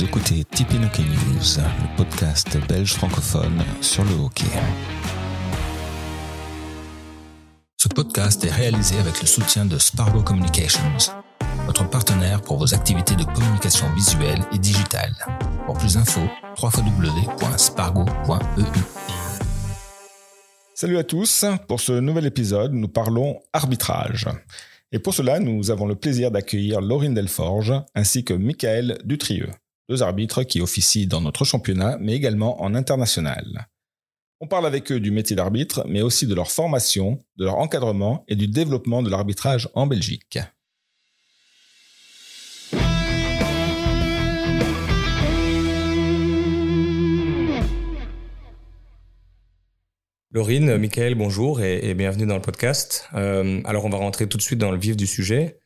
Vous écoutez Tipeee Hockey News, le podcast belge francophone sur le hockey. Ce podcast est réalisé avec le soutien de Spargo Communications, votre partenaire pour vos activités de communication visuelle et digitale. Pour plus d'infos, www.spargo.eu. Salut à tous, pour ce nouvel épisode, nous parlons arbitrage. Et pour cela, nous avons le plaisir d'accueillir Laurine Delforge ainsi que Michael Dutrieux, deux arbitres qui officient dans notre championnat mais également en international. On parle avec eux du métier d'arbitre, mais aussi de leur formation, de leur encadrement et du développement de l'arbitrage en Belgique. Laurine, Michael, bonjour et, bienvenue dans le podcast. Euh, alors, on va rentrer tout de suite dans le vif du sujet.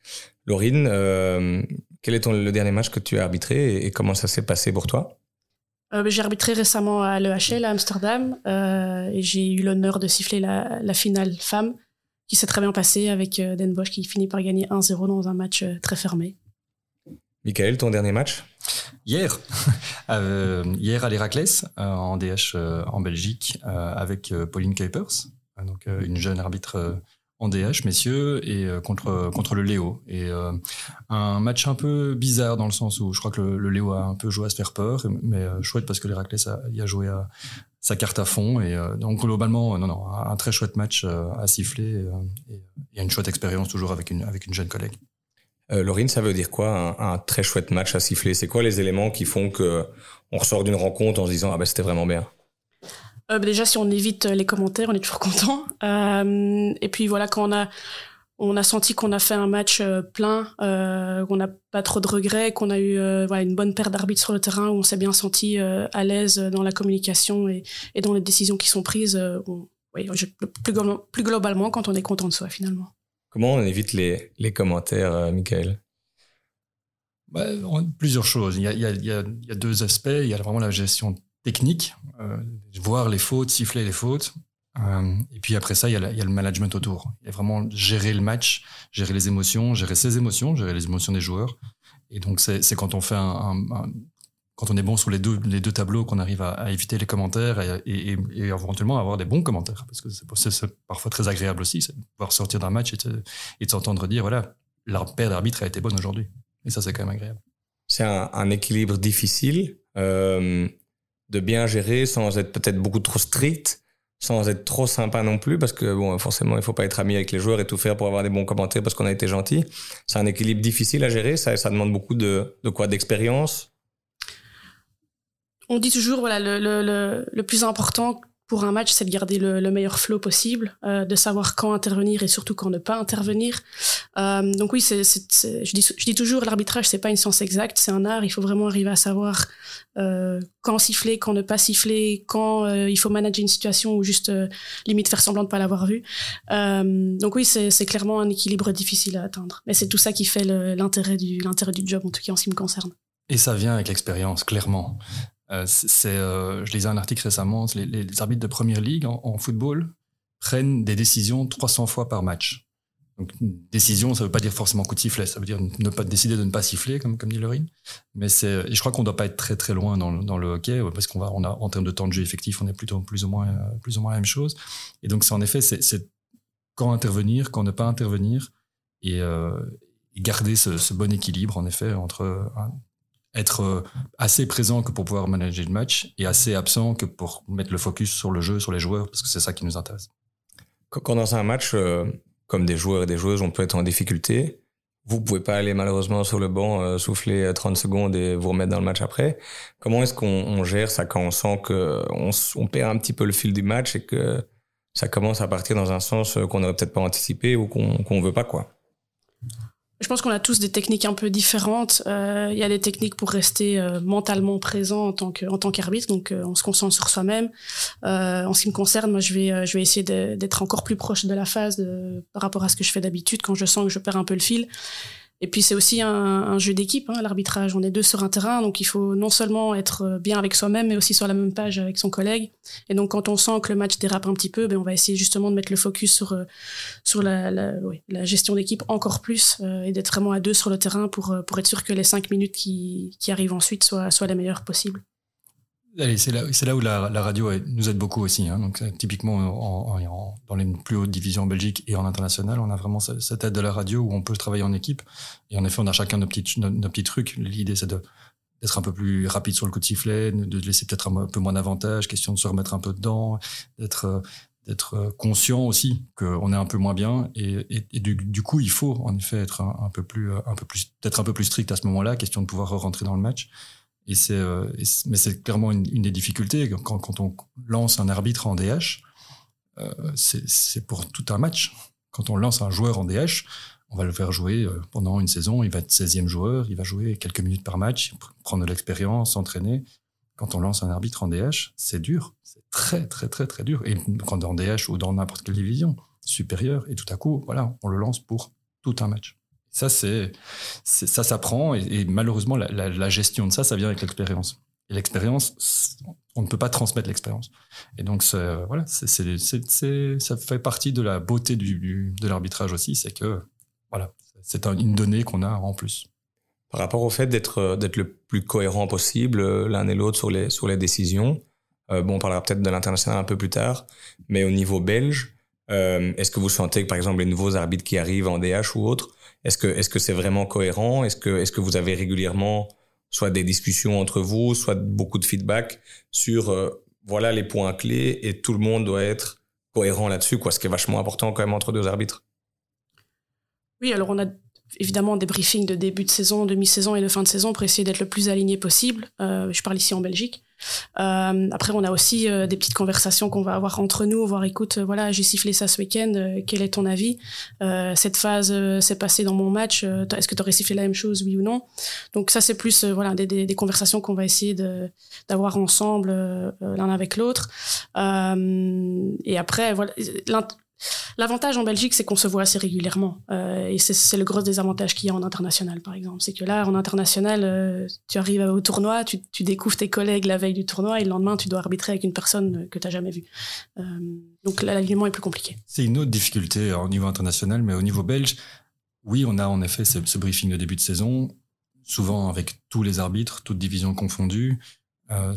Laurine, euh, quel est ton, le dernier match que tu as arbitré et, comment ça s'est passé pour toi euh, ben, J'ai arbitré récemment à l'EHL à Amsterdam et j'ai eu l'honneur de siffler la, la, finale femme qui s'est très bien passée avec Den Bosch qui finit par gagner 1-0 dans un match très fermé. Michael, ton dernier match? Hier, euh, hier à l'Héraclès, euh, en DH euh, en Belgique, avec Pauline Kuipers, donc une jeune arbitre en DH, messieurs, et contre contre le Léo. Et un match un peu bizarre dans le sens où je crois que le, Léo a un peu joué à se faire peur, mais chouette parce que l'Héraclès a, y a joué sa carte à fond. Et donc globalement, non, non, un très chouette match à siffler et, et, une chouette expérience toujours avec une avec une jeune collègue. Euh, Laurine, ça veut dire quoi un, très chouette match à siffler? C'est quoi les éléments qui font que on ressort d'une rencontre en se disant ah ben c'était vraiment bien? Euh, bah, Déjà, si on évite les commentaires, on est toujours content. Euh, et puis voilà, quand on a on a senti qu'on a fait un match euh, plein, euh, qu'on n'a pas trop de regrets, qu'on a eu euh, voilà, une bonne paire d'arbitres sur le terrain, où on s'est bien senti à l'aise dans la communication et, et, dans les décisions qui sont prises. oui, plus, plus globalement, quand on est content de soi finalement. Comment on évite les, les commentaires, euh, Michael? Bah, Plusieurs choses. Il y, a, il, y a, il y, a, deux aspects. Il y a vraiment la gestion technique, euh, voir les fautes, siffler les fautes. Euh, et puis après ça, il y, a le management autour. Il y a vraiment gérer le match, gérer les émotions, gérer ses émotions, gérer les émotions des joueurs. Et donc, c'est quand on fait quand on est bon sur les deux, tableaux, qu'on arrive à, éviter les commentaires et, et, et, éventuellement avoir des bons commentaires. Parce que c'est parfois très agréable aussi, c'est pouvoir sortir d'un match et s'entendre dire, voilà, la paire d'arbitre a été bonne aujourd'hui. Et ça, c'est quand même agréable. C'est un, équilibre difficile euh, de bien gérer sans être peut-être beaucoup trop strict, sans être trop sympa non plus, parce que bon, forcément, il faut pas être ami avec les joueurs et tout faire pour avoir des bons commentaires parce qu'on a été gentil. C'est un équilibre difficile à gérer, ça, ça demande beaucoup de, de quoi? D'expérience? On dit toujours, voilà, le, le, le, plus important pour un match, c'est de garder le, le meilleur flow possible, euh, de savoir quand intervenir et surtout quand ne pas intervenir. Euh, donc oui, je, dis, toujours, l'arbitrage, c'est pas une science exacte, c'est un art. Il faut vraiment arriver à savoir euh, quand siffler, quand ne pas siffler, quand il faut manager une situation ou juste limite faire semblant de pas l'avoir vu. Euh, donc oui, c'est, c'est clairement un équilibre difficile à atteindre. Mais c'est tout ça qui fait l'intérêt du, l'intérêt du job, en tout cas en ce qui me concerne. Et ça vient avec l'expérience, clairement. Euh, euh, je lisais un article récemment, les, arbitres de première ligue en, football prennent des décisions 300 fois par match. Donc, décision, ça veut pas dire forcément coup de sifflet, ça veut dire ne pas décider de ne pas siffler, comme, comme dit Lorine. Mais je crois qu'on doit pas être très très loin dans, le hockey, parce qu'on va, en termes de temps de jeu effectif, on est plutôt plus ou moins, la même chose. Et donc, c'est en effet, c'est, quand intervenir, quand ne pas intervenir, et, euh, garder ce, ce, bon équilibre, en effet, entre être euh, assez présent que pour pouvoir manager le match et assez absent que pour mettre le focus sur le jeu, sur les joueurs, parce que c'est ça qui nous intéresse. Quand dans un match, euh, comme des joueurs et des joueuses, on peut être en difficulté, vous pouvez pas aller malheureusement sur le banc, euh, souffler 30 secondes et vous remettre dans le match après. Comment est-ce qu'on gère ça quand on sent que on, perd un petit peu le fil du match et que ça commence à partir dans un sens qu'on n'aurait peut-être pas anticipé ou qu'on qu'on veut pas quoi? Je pense qu'on a tous des techniques un peu différentes. Euh, il y a des techniques pour rester euh, mentalement présent en tant qu'arbitre, donc euh, on se concentre sur soi-même. en ce qui me concerne, moi, je vais essayer d'être encore plus proche de la phase par rapport à ce que je fais d'habitude quand je sens que je perds un peu le fil. Et puis c'est aussi un, jeu d'équipe, hein, l'arbitrage. On est deux sur un terrain, donc il faut non seulement être bien avec soi-même, mais aussi sur la même page avec son collègue. Et donc quand on sent que le match dérape un petit peu, ben, on va essayer justement de mettre le focus sur, euh, sur la, la, la gestion d'équipe encore plus euh, et d'être vraiment à deux sur le terrain pour, euh, pour être sûr que les cinq minutes qui, qui arrivent ensuite soient, soient les meilleures possibles. C'est là, où la, radio nous aide beaucoup aussi. Hein. Donc, typiquement, en, dans les plus hautes divisions en Belgique et en international, on a vraiment cette aide de la radio où on peut travailler en équipe. Et en effet, on a chacun nos petits, nos, trucs. L'idée, c'est d'être un peu plus rapide sur le coup de sifflet, de laisser peut-être un peu moins d'avantage, question de se remettre un peu dedans, d'être d'être conscient aussi qu'on est un peu moins bien et, du, coup il faut en effet être un, peu plus un peu plus peut-être un peu plus strict à ce moment-là question de pouvoir rentrer dans le match et c'est, euh, mais c'est clairement une, des difficultés quand, on lance un arbitre en DH. Euh, c'est pour tout un match. Quand on lance un joueur en DH, on va le faire jouer euh, pendant une saison. Il va être 16e joueur, il va jouer quelques minutes par match, prendre de l'expérience, s'entraîner. Quand on lance un arbitre en DH, c'est dur. C'est très, très, très, très dur. Et quand en DH ou dans n'importe quelle division supérieure, et tout à coup, voilà, on le lance pour tout un match. Ça, c'est, ça s'apprend et, malheureusement, la, gestion de ça, ça vient avec l'expérience. Et l'expérience, on ne peut pas transmettre l'expérience. Et donc, voilà, c'est, c'est, ça fait partie de la beauté de l'arbitrage aussi, c'est que voilà, c'est une donnée qu'on a en plus. Par rapport au fait d'être d'être le plus cohérent possible euh, l'un et l'autre sur les sur les décisions, euh, bon, on parlera peut-être de l'international un peu plus tard, mais au niveau belge, euh, est-ce que vous sentez que par exemple les nouveaux arbitres qui arrivent en DH ou autres est-ce que est-ce que c'est vraiment cohérent? Est-ce que est-ce que vous avez régulièrement soit des discussions entre vous, soit beaucoup de feedback sur euh, voilà les points clés et tout le monde doit être cohérent là-dessus quoi, ce qui est vachement important quand même entre deux arbitres? Oui, alors on a évidemment des briefings de début de saison, de mi-saison et de fin de saison pour essayer d'être le plus aligné possible. Euh, je parle ici en Belgique. Euh, après, on a aussi euh, des petites conversations qu'on va avoir entre nous, voir, écoute, euh, voilà, j'ai sifflé ça ce week-end, euh, quel est ton avis? Cette phase s'est passée dans mon match, est-ce que tu aurais sifflé la même chose, oui ou non? Donc ça, c'est plus voilà des, des, des conversations qu'on va essayer d'avoir ensemble, l'un avec l'autre. et après, voilà, L'avantage en Belgique, c'est qu'on se voit assez régulièrement. Euh, et c'est le gros désavantage qu'il y a en international, par exemple. C'est que là, en international, euh, tu arrives au tournoi, tu, découvres tes collègues la veille du tournoi, et le lendemain, tu dois arbitrer avec une personne que tu n'as jamais vue. Euh, donc l'alignement est plus compliqué. C'est une autre difficulté au niveau international, mais au niveau belge, oui, on a en effet ce, ce briefing de début de saison, souvent avec tous les arbitres, toutes divisions confondues. Euh,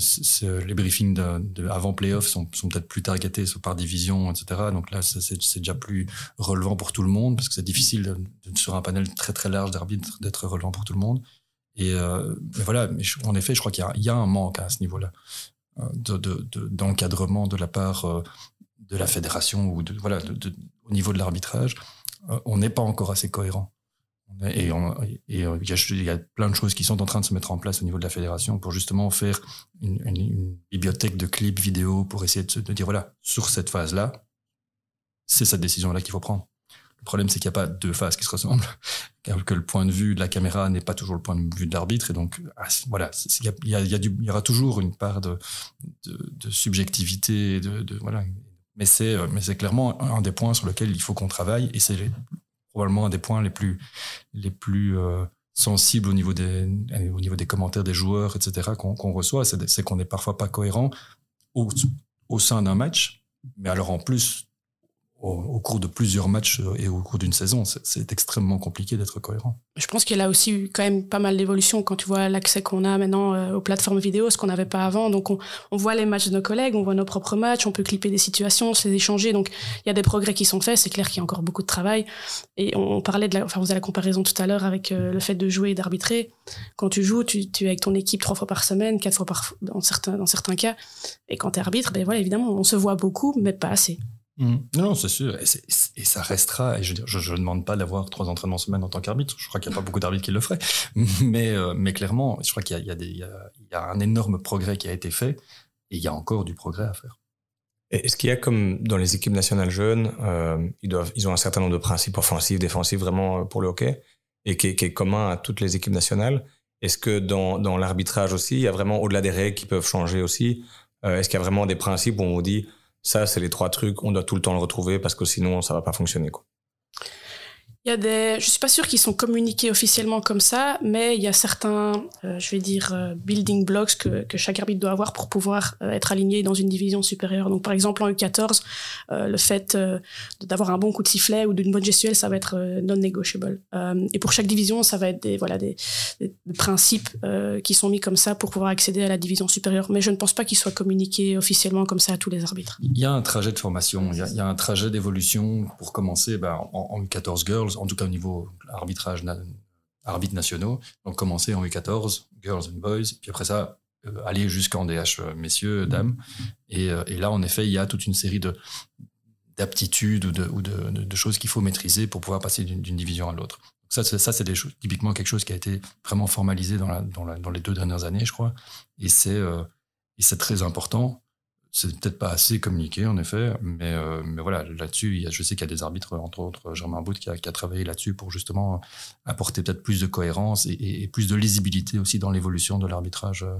les briefings de, avant playoff sont, sont peut-être plus targetés par division, etc. Donc là, c'est déjà plus relevant pour tout le monde parce que c'est difficile de, sur un panel très très large d'arbitres d'être relevant pour tout le monde. Et euh, mais voilà, mais je, en effet, je crois qu'il y, y, a un manque à ce niveau-là euh, d'encadrement de, de, la part euh, de la fédération ou de voilà au niveau de l'arbitrage. Euh, on n'est pas encore assez cohérent. Et, euh, il, y a, plein de choses qui sont en train de se mettre en place au niveau de la fédération pour justement faire une, bibliothèque de clips vidéo pour essayer de, dire voilà, sur cette phase-là, c'est cette décision-là qu'il faut prendre. Le problème, c'est qu'il n'y a pas deux phases qui se ressemblent, que le point de vue de la caméra n'est pas toujours le point de vue de l'arbitre. Et donc, ah, voilà, il y, a, il, y aura toujours une part de, subjectivité. De, de, voilà. Mais c'est, mais c'est clairement un des points sur lesquels il faut qu'on travaille. Et c'est probablement un des points les plus, les plus euh, sensibles au niveau, des, au niveau des commentaires des joueurs, etc., qu'on qu reçoit, c'est qu'on n'est parfois pas cohérent au, au sein d'un match, mais alors en plus, au, cours de plusieurs matchs et au cours d'une saison, c'est extrêmement compliqué d'être cohérent. Je pense qu'il y a aussi eu quand même pas mal d'évolution quand tu vois l'accès qu'on a maintenant euh, aux plateformes vidéo, ce qu'on n'avait pas avant. Donc on, on, voit les matchs de nos collègues, on voit nos propres matchs, on peut clipper des situations, les échanger. Donc il y a des progrès qui sont faits. C'est clair qu'il y a encore beaucoup de travail. Et on, parlait de la, enfin vous avez la comparaison tout à l'heure avec euh, le fait de jouer et d'arbitrer. Quand tu joues, tu, tu es avec ton équipe trois fois par semaine, quatre fois par dans certains dans certains cas. Et quand tu es arbitre, ben voilà évidemment on se voit beaucoup, mais pas assez. Mmh. Non, c'est sûr. Et, et, ça restera. Et je je, ne demande pas d'avoir trois entraînements semaine en tant qu'arbitre. Je crois qu'il n'y a pas beaucoup d'arbitres qui le feraient. Mais, euh, mais clairement, je crois qu'il y, y, y, y, a un énorme progrès qui a été fait. Et il y a encore du progrès à faire. Est-ce qu'il y a comme dans les équipes nationales jeunes, euh, ils, doivent, ils ont un certain nombre de principes offensifs, défensifs vraiment euh, pour le hockey, et qui est, qui est commun à toutes les équipes nationales? Est-ce que dans, dans l'arbitrage aussi, il y a vraiment, au-delà des règles qui peuvent changer aussi, euh, est-ce qu'il y a vraiment des principes où on vous dit ça, c'est les trois trucs, on doit tout le temps le retrouver parce que sinon, ça va pas fonctionner. Quoi. Il y a des, je suis pas sûre qu'ils sont communiqués officiellement comme ça, mais il y a certains, euh, je vais dire, euh, building blocks que, que, chaque arbitre doit avoir pour pouvoir euh, être aligné dans une division supérieure. Donc, par exemple, en U14, le fait d'avoir un bon coup de sifflet ou d'une bonne gestuelle, ça va être non negotiable. et pour chaque division, ça va être des, voilà, des, principes qui sont mis comme ça pour pouvoir accéder à la division supérieure. Mais je ne pense pas qu'ils soient communiqués officiellement comme ça à tous les arbitres. Il y a un trajet de formation, il y a, un trajet d'évolution pour commencer ben, en, en U14 Girls en tout cas au niveau arbitrage, arbitres nationaux. Donc commencer en U14, girls and boys, puis après ça, euh, aller jusqu'en DH, euh, messieurs, dames. Euh, et, là, en effet, il y a toute une série de d'aptitudes ou, de, ou de, choses qu'il faut maîtriser pour pouvoir passer d'une division à l'autre. Ça, ça c'est typiquement quelque chose qui a été vraiment formalisé dans, la, dans, dans les deux dernières années, je crois. Et c'est c'est très important c'est peut-être pas assez communiqué, en effet, mais, euh, mais voilà, là-dessus, je sais qu'il y a des arbitres, entre autres Germain Bout, qui a, travaillé là-dessus pour justement apporter peut-être plus de cohérence et, et, plus de lisibilité aussi dans l'évolution de l'arbitrage euh,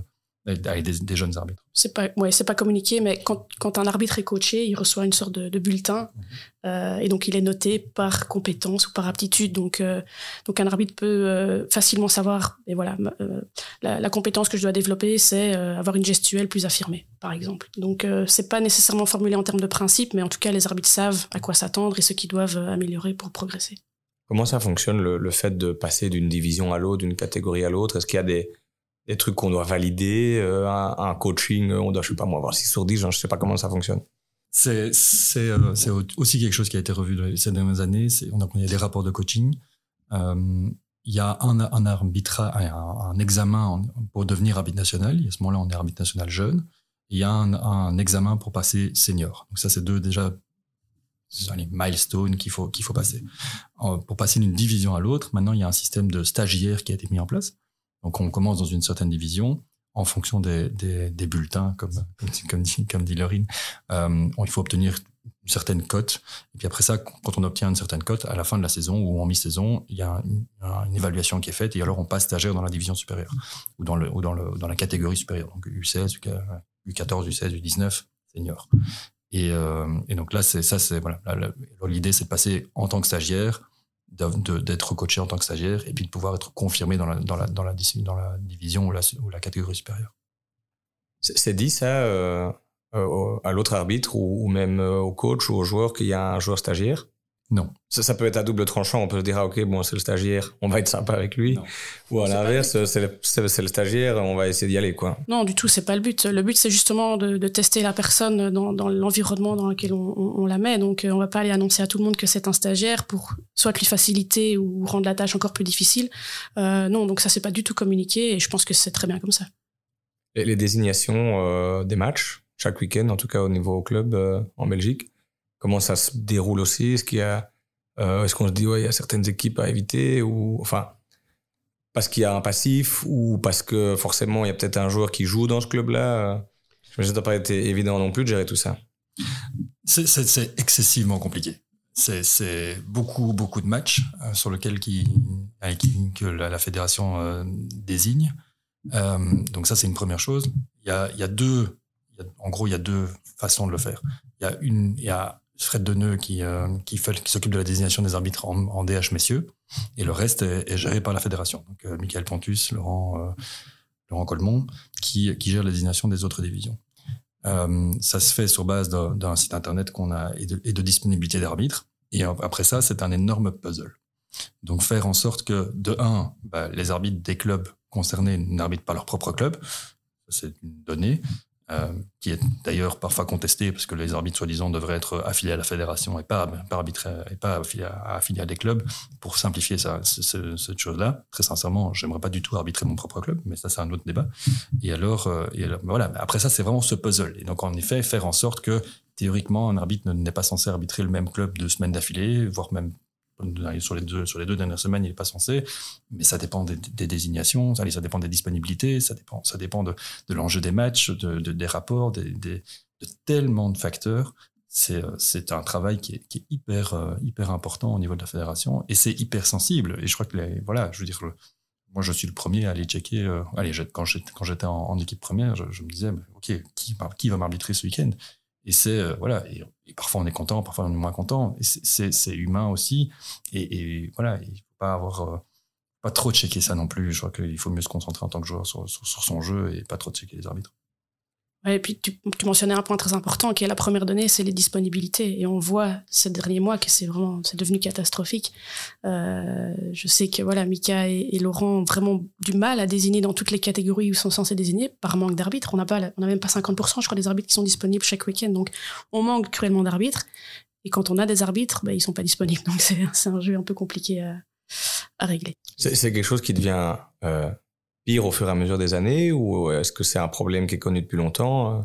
avec des, jeunes arbitres. C'est pas, ouais, c'est pas communiqué, mais quand, quand, un arbitre est coaché, il reçoit une sorte de, bulletin mhm. euh, et donc il est noté par compétence ou par aptitude. Donc, euh, donc un arbitre peut euh, facilement savoir, et voilà, la, la, compétence que je dois développer, c'est avoir une gestuelle plus affirmée, par exemple. Donc c'est pas nécessairement formulé en termes de principe, mais en tout cas les arbitres savent à quoi s'attendre et ce qu'ils doivent améliorer pour progresser. Comment ça fonctionne le, le fait de passer d'une division à l'autre, d'une catégorie à l'autre? Est-ce qu'il y a des des trucs qu'on doit valider, euh, un, coaching, on doit, je sais pas moi, avoir 6 sur 10, je sais pas comment ça fonctionne. C'est euh, aussi quelque chose qui a été revu ces dernières années. On a, il y a des rapports de coaching. Euh, il y a un, un un, examen pour devenir arbitre national. À ce moment-là, on est arbitre national jeune. Il y a un, un examen pour passer senior. Donc ça, c'est deux déjà les milestones qu'il faut qu'il faut passer. Pour passer d'une division à l'autre, maintenant il y a un système de stagiaires qui a été mis en place. Donc on commence dans une certaine division en fonction des, des, des bulletins, comme, comme, dit, comme dit Lorine. Euh, il faut obtenir une certaine cote. Et puis après ça, quand on obtient une certaine cote, à la fin de la saison ou en mi-saison, il y a une, une, évaluation qui est faite et alors on passe stagiaire dans la division supérieure ou dans, le, ou dans, le, dans la catégorie supérieure. Donc U16, U14, U16, U19, senior. Et, euh, et donc là, c'est ça, c'est voilà. L'idée, c'est de passer en tant que stagiaire d'être coaché en tant que stagiaire et puis de pouvoir être confirmé dans la, dans la, dans la, dans la division ou la, ou la catégorie supérieure. C'est dit ça euh, euh, à l'autre arbitre ou, même euh, au coach ou au joueur qu'il y a un joueur stagiaire? Non. Ça, ça, peut être à double tranchant. On peut se dire, ah, ok, bon, c'est le stagiaire, on va être sympa avec lui. Ou à l'inverse, c'est le, le, stagiaire, on va essayer d'y aller, quoi. Non, du tout, c'est pas le but. Le but, c'est justement de, de, tester la personne dans, dans l'environnement dans lequel on, on, la met. Donc, euh, on va pas aller annoncer à tout le monde que c'est un stagiaire pour soit lui faciliter ou rendre la tâche encore plus difficile. Euh, non, donc ça, c'est pas du tout communiqué et je pense que c'est très bien comme ça. Et les désignations euh, des matchs, chaque week-end, en tout cas au niveau club euh, en Belgique, comment ça se déroule aussi? Est-ce qu'il y a, euh, est-ce qu'on se dit ouais, il y a certaines équipes à éviter ou enfin parce qu'il y a un passif ou parce que forcément il y a peut-être un joueur qui joue dans ce club-là? Je ça n'a pas été évident non plus de gérer tout ça. C'est excessivement compliqué. C'est beaucoup beaucoup de matchs euh, sur lesquels qui, qui que la, fédération euh, désigne. Euh, donc ça c'est une première chose. Il y a, il y a deux, en gros il y a deux façons de le faire. Il y a une, il y a Fred Deneux qui, euh, qui, s'occupe de la désignation des arbitres en, DH messieurs, et le reste est, géré par la fédération. Donc euh, Michael Pontus, Laurent, euh, Laurent Colmont, qui, gère la désignation des autres divisions. Euh, ça se fait sur base d'un site internet qu'on a et de, et de disponibilité d'arbitres. Et après ça, c'est un énorme puzzle. Donc faire en sorte que, de un, bah, les arbitres des clubs concernés n'arbitrent pas leur propre club, c'est une donnée. Euh, qui est d'ailleurs parfois contesté parce que les arbitres soi-disant devraient être affiliés à la fédération et pas, pas et pas affiliés à, des clubs pour simplifier cette chose-là. Très sincèrement, j'aimerais pas du tout arbitrer mon propre club, mais ça c'est un autre débat. Et alors, euh, et alors voilà. Après ça, c'est vraiment ce puzzle. Et donc en effet, faire en sorte que théoriquement un arbitre n'est pas censé arbitrer le même club deux semaines d'affilée, voire même sur les deux, dernières semaines, il n'est pas censé, mais ça dépend des, désignations, ça, dépend des disponibilités, ça dépend, ça dépend de, l'enjeu des matchs, de, de, des rapports, de tellement de facteurs. C'est, c'est un travail qui est, hyper, euh, hyper important au niveau de la fédération et c'est hyper sensible. Et je crois que, les, voilà, je veux dire, moi, je suis le premier à aller checker. Euh, allez, quand j'étais, en, équipe première, je, je me disais, OK, qui, qui va m'arbitrer ce week-end? Et c'est euh, voilà, et, parfois on est content, parfois on est moins content. C'est humain aussi. Et, voilà, il faut pas avoir euh, pas trop checker ça non plus. Je crois qu'il faut mieux se concentrer en tant que joueur sur, sur, son jeu et pas trop checker les arbitres. Et puis tu, mentionnais un point très important qui est la première donnée, c'est les disponibilités. Et on voit ces derniers mois que c'est vraiment c'est devenu catastrophique. Euh, je sais que voilà, Mika et, Laurent ont vraiment du mal à désigner dans toutes les catégories où ils sont censés désigner par manque d'arbitres. On n'a pas on a même pas 50% je crois des arbitres qui sont disponibles chaque week-end. Donc on manque cruellement d'arbitres. Et quand on a des arbitres, ben, ils sont pas disponibles. Donc c'est un jeu un peu compliqué à, à régler. C'est quelque chose qui devient euh, pire au fur et à mesure des années ou est-ce que c'est un problème qui est connu depuis longtemps euh?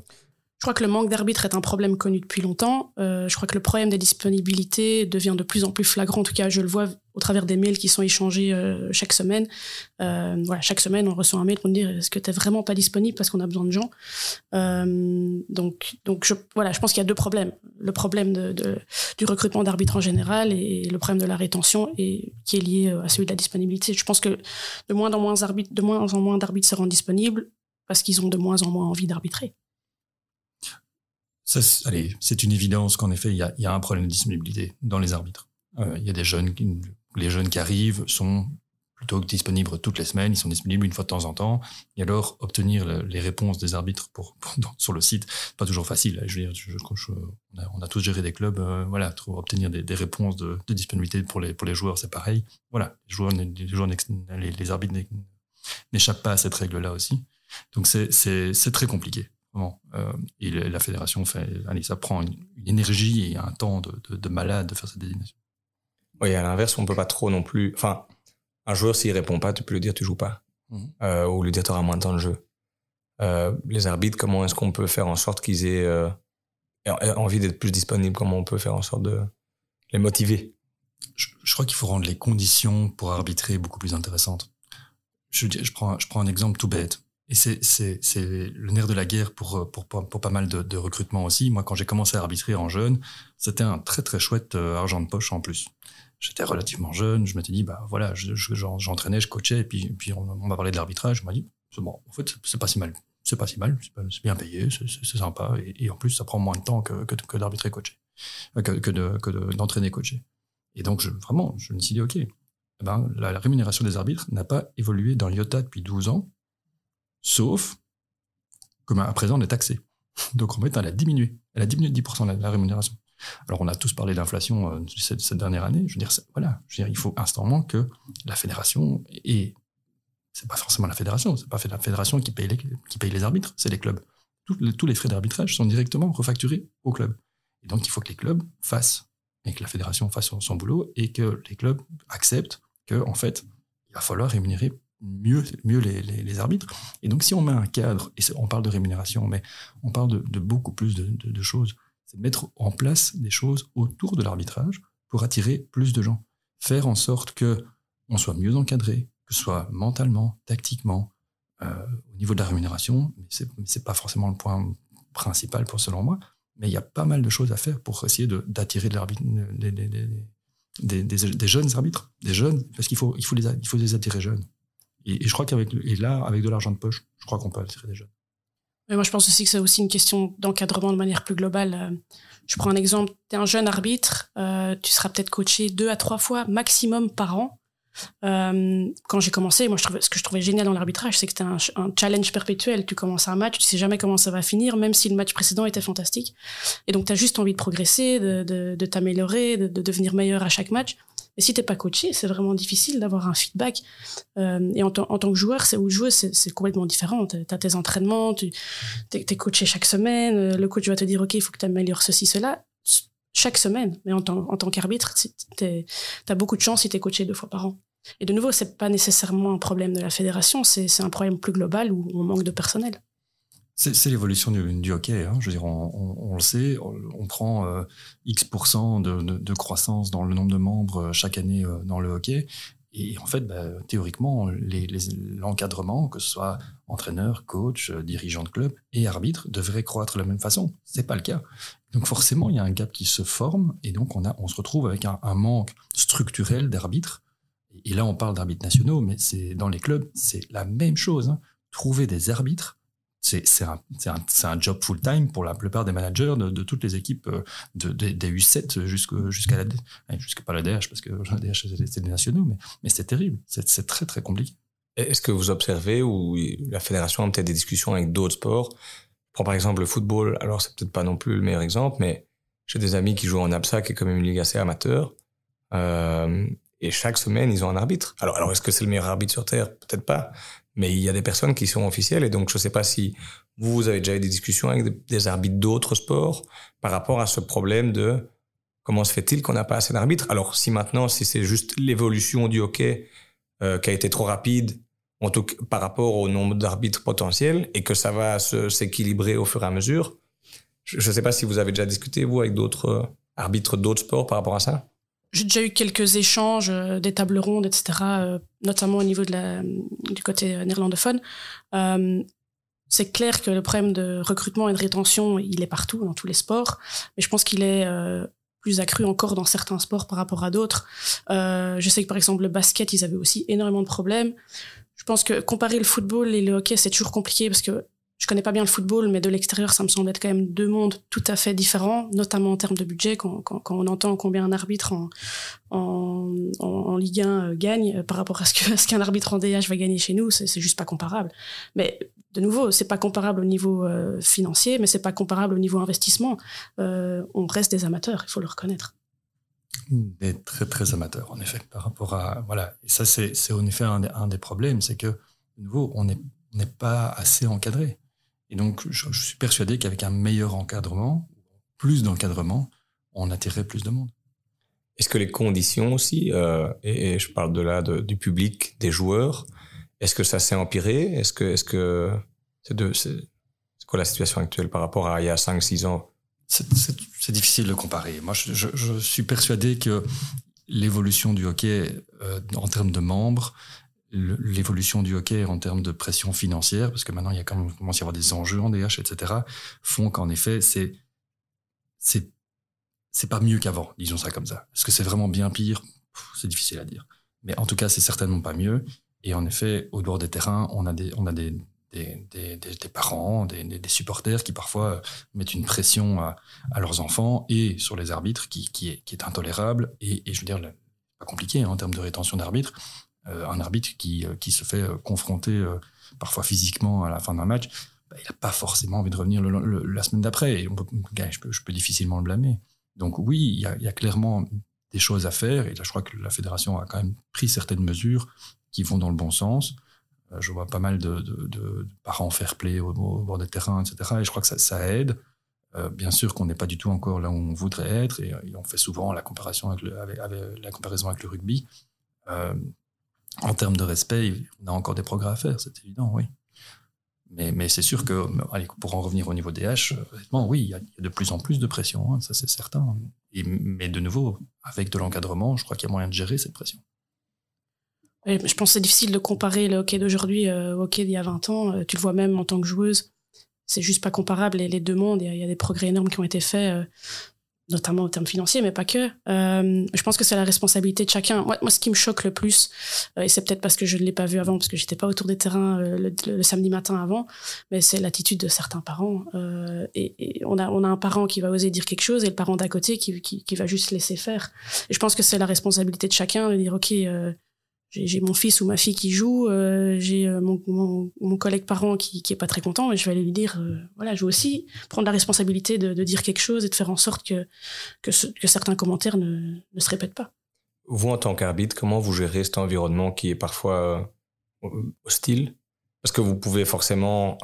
Je crois que le manque d'arbitres est un problème connu depuis longtemps. Euh, je crois que le problème des disponibilités devient de plus en plus flagrant. En tout cas, je le vois au travers des mails qui sont échangés euh, chaque semaine. Euh, voilà, chaque semaine, on reçoit un mail pour nous dire est-ce que tu n'es vraiment pas disponible parce qu'on a besoin de gens? Donc, donc je, voilà, je pense qu'il y a deux problèmes. Le problème du recrutement d'arbitres en général et le problème de la rétention et qui est lié à celui de la disponibilité. Je pense que de moins en moins d'arbitres, de moins en moins d'arbitres se rendent disponibles parce qu'ils ont de moins en moins envie d'arbitrer c'est une évidence qu'en effet, il y a, un problème de disponibilité dans les arbitres. Euh, il y a des jeunes, qui, les jeunes qui arrivent sont plutôt disponibles toutes les semaines, ils sont disponibles une fois de temps en temps. Et alors, obtenir les réponses des arbitres pour, sur le site, pas toujours facile. Je veux dire, on, a, tous géré des clubs, euh, voilà, obtenir des, réponses de, disponibilité pour les, pour les joueurs, c'est pareil. Voilà, les, joueurs, les, les arbitres n'échappent pas à cette règle-là aussi. Donc c'est très compliqué. Euh, et la fédération fait, allez, ça prend une, énergie et un temps de, de, malade de faire cette désignation. Oui, à l'inverse, on peut pas trop non plus. Enfin, un joueur, s'il répond pas, tu peux lui dire tu joues pas. Mhm. Euh, ou lui dire tu auras moins de temps de jeu. Euh, les arbitres, comment est-ce qu'on peut faire en sorte qu'ils aient envie d'être plus disponibles Comment on peut faire en sorte de les motiver? Je, je, crois qu'il faut rendre les conditions pour arbitrer beaucoup plus intéressantes. Je, je, prends, je prends un exemple tout bête. Et c'est le nerf de la guerre pour, pour, pour, pas mal de, de recrutements aussi. Moi, quand j'ai commencé à arbitrer en jeune, c'était un très très chouette euh, argent de poche en plus. J'étais relativement jeune, je m'étais dit, bah voilà, j'entraînais, je, coachais, et puis, puis on, m'a parlé de l'arbitrage, je m'a dit, bon, en fait, c'est pas si mal. C'est pas si mal, c'est bien payé, c'est sympa, et, en plus, ça prend moins de temps que, que, d'arbitrer coacher, euh, que, que d'entraîner de, coacher. Et donc, vraiment, je me suis dit, OK, eh ben, la, la rémunération des arbitres n'a pas évolué dans l'IOTA depuis 12 ans, sauf que à présent, on est taxé. Donc en fait, elle a diminué. Elle a diminué de 10% la, la rémunération. Alors on a tous parlé d'inflation euh, cette, cette, dernière année. Je veux dire, voilà, je veux dire, il faut instantanément que la fédération et c'est pas forcément la fédération, c'est pas la fédération qui paye les, qui paye les arbitres, c'est les clubs. Tous les, frais d'arbitrage sont directement refacturés au club. Et donc il faut que les clubs fassent et que la fédération fasse son, son boulot et que les clubs acceptent que en fait il va falloir rémunérer mieux, mieux les, arbitres. Et donc, si on met un cadre, et on parle de rémunération, mais on parle de, beaucoup plus de, choses, c'est mettre en place des choses autour de l'arbitrage pour attirer plus de gens. Faire en sorte que on soit mieux encadré, que ce soit mentalement, tactiquement, euh, au niveau de la rémunération. Mais c'est, c'est pas forcément le point principal pour selon moi. Mais il y a pas mal de choses à faire pour essayer d'attirer des, des, jeunes arbitres, des jeunes, parce qu'il faut, il faut, faut les attirer jeunes. Et, je crois qu'avec et là, avec de l'argent de poche, je crois qu'on peut attirer des jeunes. Moi, je pense aussi que c'est aussi une question d'encadrement de manière plus globale. Euh, je prends un exemple. Tu es un jeune arbitre, euh, tu seras peut-être coaché deux à trois fois maximum par an. Euh, quand j'ai commencé, moi, je trouvais, ce que je trouvais génial dans l'arbitrage, c'est que c'était un, un, challenge perpétuel. Tu commences un match, tu sais jamais comment ça va finir, même si le match précédent était fantastique. Et donc, tu as juste envie de progresser, de, t'améliorer, de, devenir meilleur à chaque match. Et si t'es pas coaché, c'est vraiment difficile d'avoir un feedback. Euh, et en, en, tant que joueur, c'est ou joueuse, c'est complètement différent. Tu as tes entraînements, tu es, es, coaché chaque semaine. Euh, le coach va te dire, OK, il faut que tu améliores ceci, cela, chaque semaine. Mais en, tant, en tant qu'arbitre, tu as beaucoup de chance si tu es coaché deux fois par an. Et de nouveau, c'est pas nécessairement un problème de la fédération, c'est un problème plus global où on manque de personnel. C'est l'évolution du, du, hockey. Hein. Je veux dire, on, le sait, on, prend euh, X de, de, de, croissance dans le nombre de membres euh, chaque année euh, dans le hockey. Et en fait, bah, théoriquement, l'encadrement, que ce soit entraîneur, coach, dirigeant de club et arbitre, devrait croître de la même façon. C'est pas le cas. Donc forcément, il y a un gap qui se forme et donc on, a, on se retrouve avec un, un manque structurel d'arbitres. Et là, on parle d'arbitres nationaux, mais c'est dans les clubs, c'est la même chose. Hein. Trouver des arbitres c'est un, un, un, job full-time pour la plupart des managers de, de toutes les équipes euh, de, des U7 jusqu'à la, pas la DH, parce que la DH, c'est des nationaux, mais, mais c'est terrible. C'est très, très compliqué. Est-ce que vous observez ou la fédération a peut-être des discussions avec d'autres sports? Prends par exemple le football, alors c'est peut-être pas non plus le meilleur exemple, mais j'ai des amis qui jouent en ABSA, qui est quand même une ligue assez amateur. Euh, et chaque semaine, ils ont un arbitre. Alors, alors est-ce que c'est le meilleur arbitre sur Terre? Peut-être pas. Mais il y a des personnes qui sont officielles. Et donc, je ne sais pas si vous, vous avez déjà eu des discussions avec des arbitres d'autres sports par rapport à ce problème de comment se fait-il qu'on n'a pas assez d'arbitres? Alors, si maintenant, si c'est juste l'évolution du hockey euh, qui a été trop rapide en tout par rapport au nombre d'arbitres potentiels et que ça va s'équilibrer au fur et à mesure, je ne sais pas si vous avez déjà discuté, vous, avec d'autres euh, arbitres d'autres sports par rapport à ça j'ai déjà eu quelques échanges, euh, des tables rondes, etc., euh, notamment au niveau de la, du côté euh, néerlandophone. c'est clair que le problème de recrutement et de rétention, il est partout, dans tous les sports, mais je pense qu'il est plus accru encore dans certains sports par rapport à d'autres. je sais que par exemple le basket, ils avaient aussi énormément de problèmes. Je pense que comparer le football et le hockey, c'est toujours compliqué parce que je connais pas bien le football, mais de l'extérieur, ça me semble être quand même deux mondes tout à fait différents, notamment en termes de budget, quand, on entend combien un arbitre en, Ligue 1 euh, gagne euh, par rapport à ce qu'un arbitre en DH va gagner chez nous, c'est juste pas comparable. Mais de nouveau, c'est pas comparable au niveau euh, financier, mais c'est pas comparable au niveau investissement. on reste des amateurs, il faut le reconnaître. Des très très amateurs, en effet, par rapport à voilà. Et ça, c'est en effet un des problèmes, c'est que de nouveau, on n'est pas assez encadré. Et donc, je, suis persuadé qu'avec un meilleur encadrement, plus d'encadrement, on attirerait plus de monde. Est-ce que les conditions aussi, euh, et, je parle de là du public, des joueurs, est-ce que ça s'est empiré? Est-ce que est-ce que c'est quoi la situation actuelle par rapport à il y a 5-6 ans? C'est difficile de comparer. Moi, je, suis persuadé que l'évolution du hockey euh, en termes de membres l'évolution du hockey en termes de pression financière, parce que maintenant il y a quand même commence à y avoir des enjeux en DH, etc., font qu'en effet c'est c'est pas mieux qu'avant, disons ça comme ça. Est-ce que c'est vraiment bien pire? C'est difficile à dire, mais en tout cas c'est certainement pas mieux. Et en effet, au bord des terrains, on a des on a des des, des, parents, des, des, supporters qui parfois mettent une pression à, à, leurs enfants et sur les arbitres qui, qui, est, qui est intolérable. Et, et je veux dire, pas compliqué hein, en termes de rétention d'arbitres. Euh, un arbitre qui, euh, qui se fait euh, confronter parfois physiquement à la fin d'un match, bah, il n'a pas forcément envie de revenir la semaine d'après. Et je, peux, difficilement le blâmer. Donc oui, il y, a, clairement des choses à faire. Et là, je crois que la fédération a quand même pris certaines mesures qui vont dans le bon sens. je vois pas mal de, parents fair play au, bord des terrains, etc. Et je crois que ça, aide. bien sûr qu'on n'est pas du tout encore là où on voudrait être. Et, on fait souvent la comparaison avec, le, rugby. En termes de respect, on a encore des progrès à faire, c'est évident, oui. Mais, c'est sûr que, allez, pour en revenir au niveau des H, honnêtement, oui, il y, a de plus en plus de pression, hein, ça c'est certain. Mais de nouveau, avec de l'encadrement, je crois qu'il y a moyen de gérer cette pression. je pense que c'est difficile de comparer le hockey d'aujourd'hui euh, au hockey d'il y a 20 ans. Euh, tu le vois même en tant que joueuse. C'est juste pas comparable, les, les deux mondes. Il y, a, des progrès énormes qui ont été faits. Notamment au terme financier, mais pas que. Euh, je pense que c'est la responsabilité de chacun. Moi, moi, ce qui me choque le plus, euh, et c'est peut-être parce que je ne l'ai pas vu avant, parce que j'étais pas autour des terrains euh, le, samedi matin avant, mais c'est l'attitude de certains parents. Et, on a on a un parent qui va oser dire quelque chose et le parent d'à côté qui, qui, qui va juste laisser faire. Et je pense que c'est la responsabilité de chacun de dire ok. J'ai mon fils ou ma fille qui joue, euh, j'ai euh, mon, mon, collègue parent qui, qui est pas très content, et je vais aller lui dire, euh, voilà, je veux aussi prendre la responsabilité de, de, dire quelque chose et de faire en sorte que, que, que certains commentaires ne, ne, se répètent pas. Vous, en tant qu'arbitre, comment vous gérez cet environnement qui est parfois hostile? Parce que vous pouvez forcément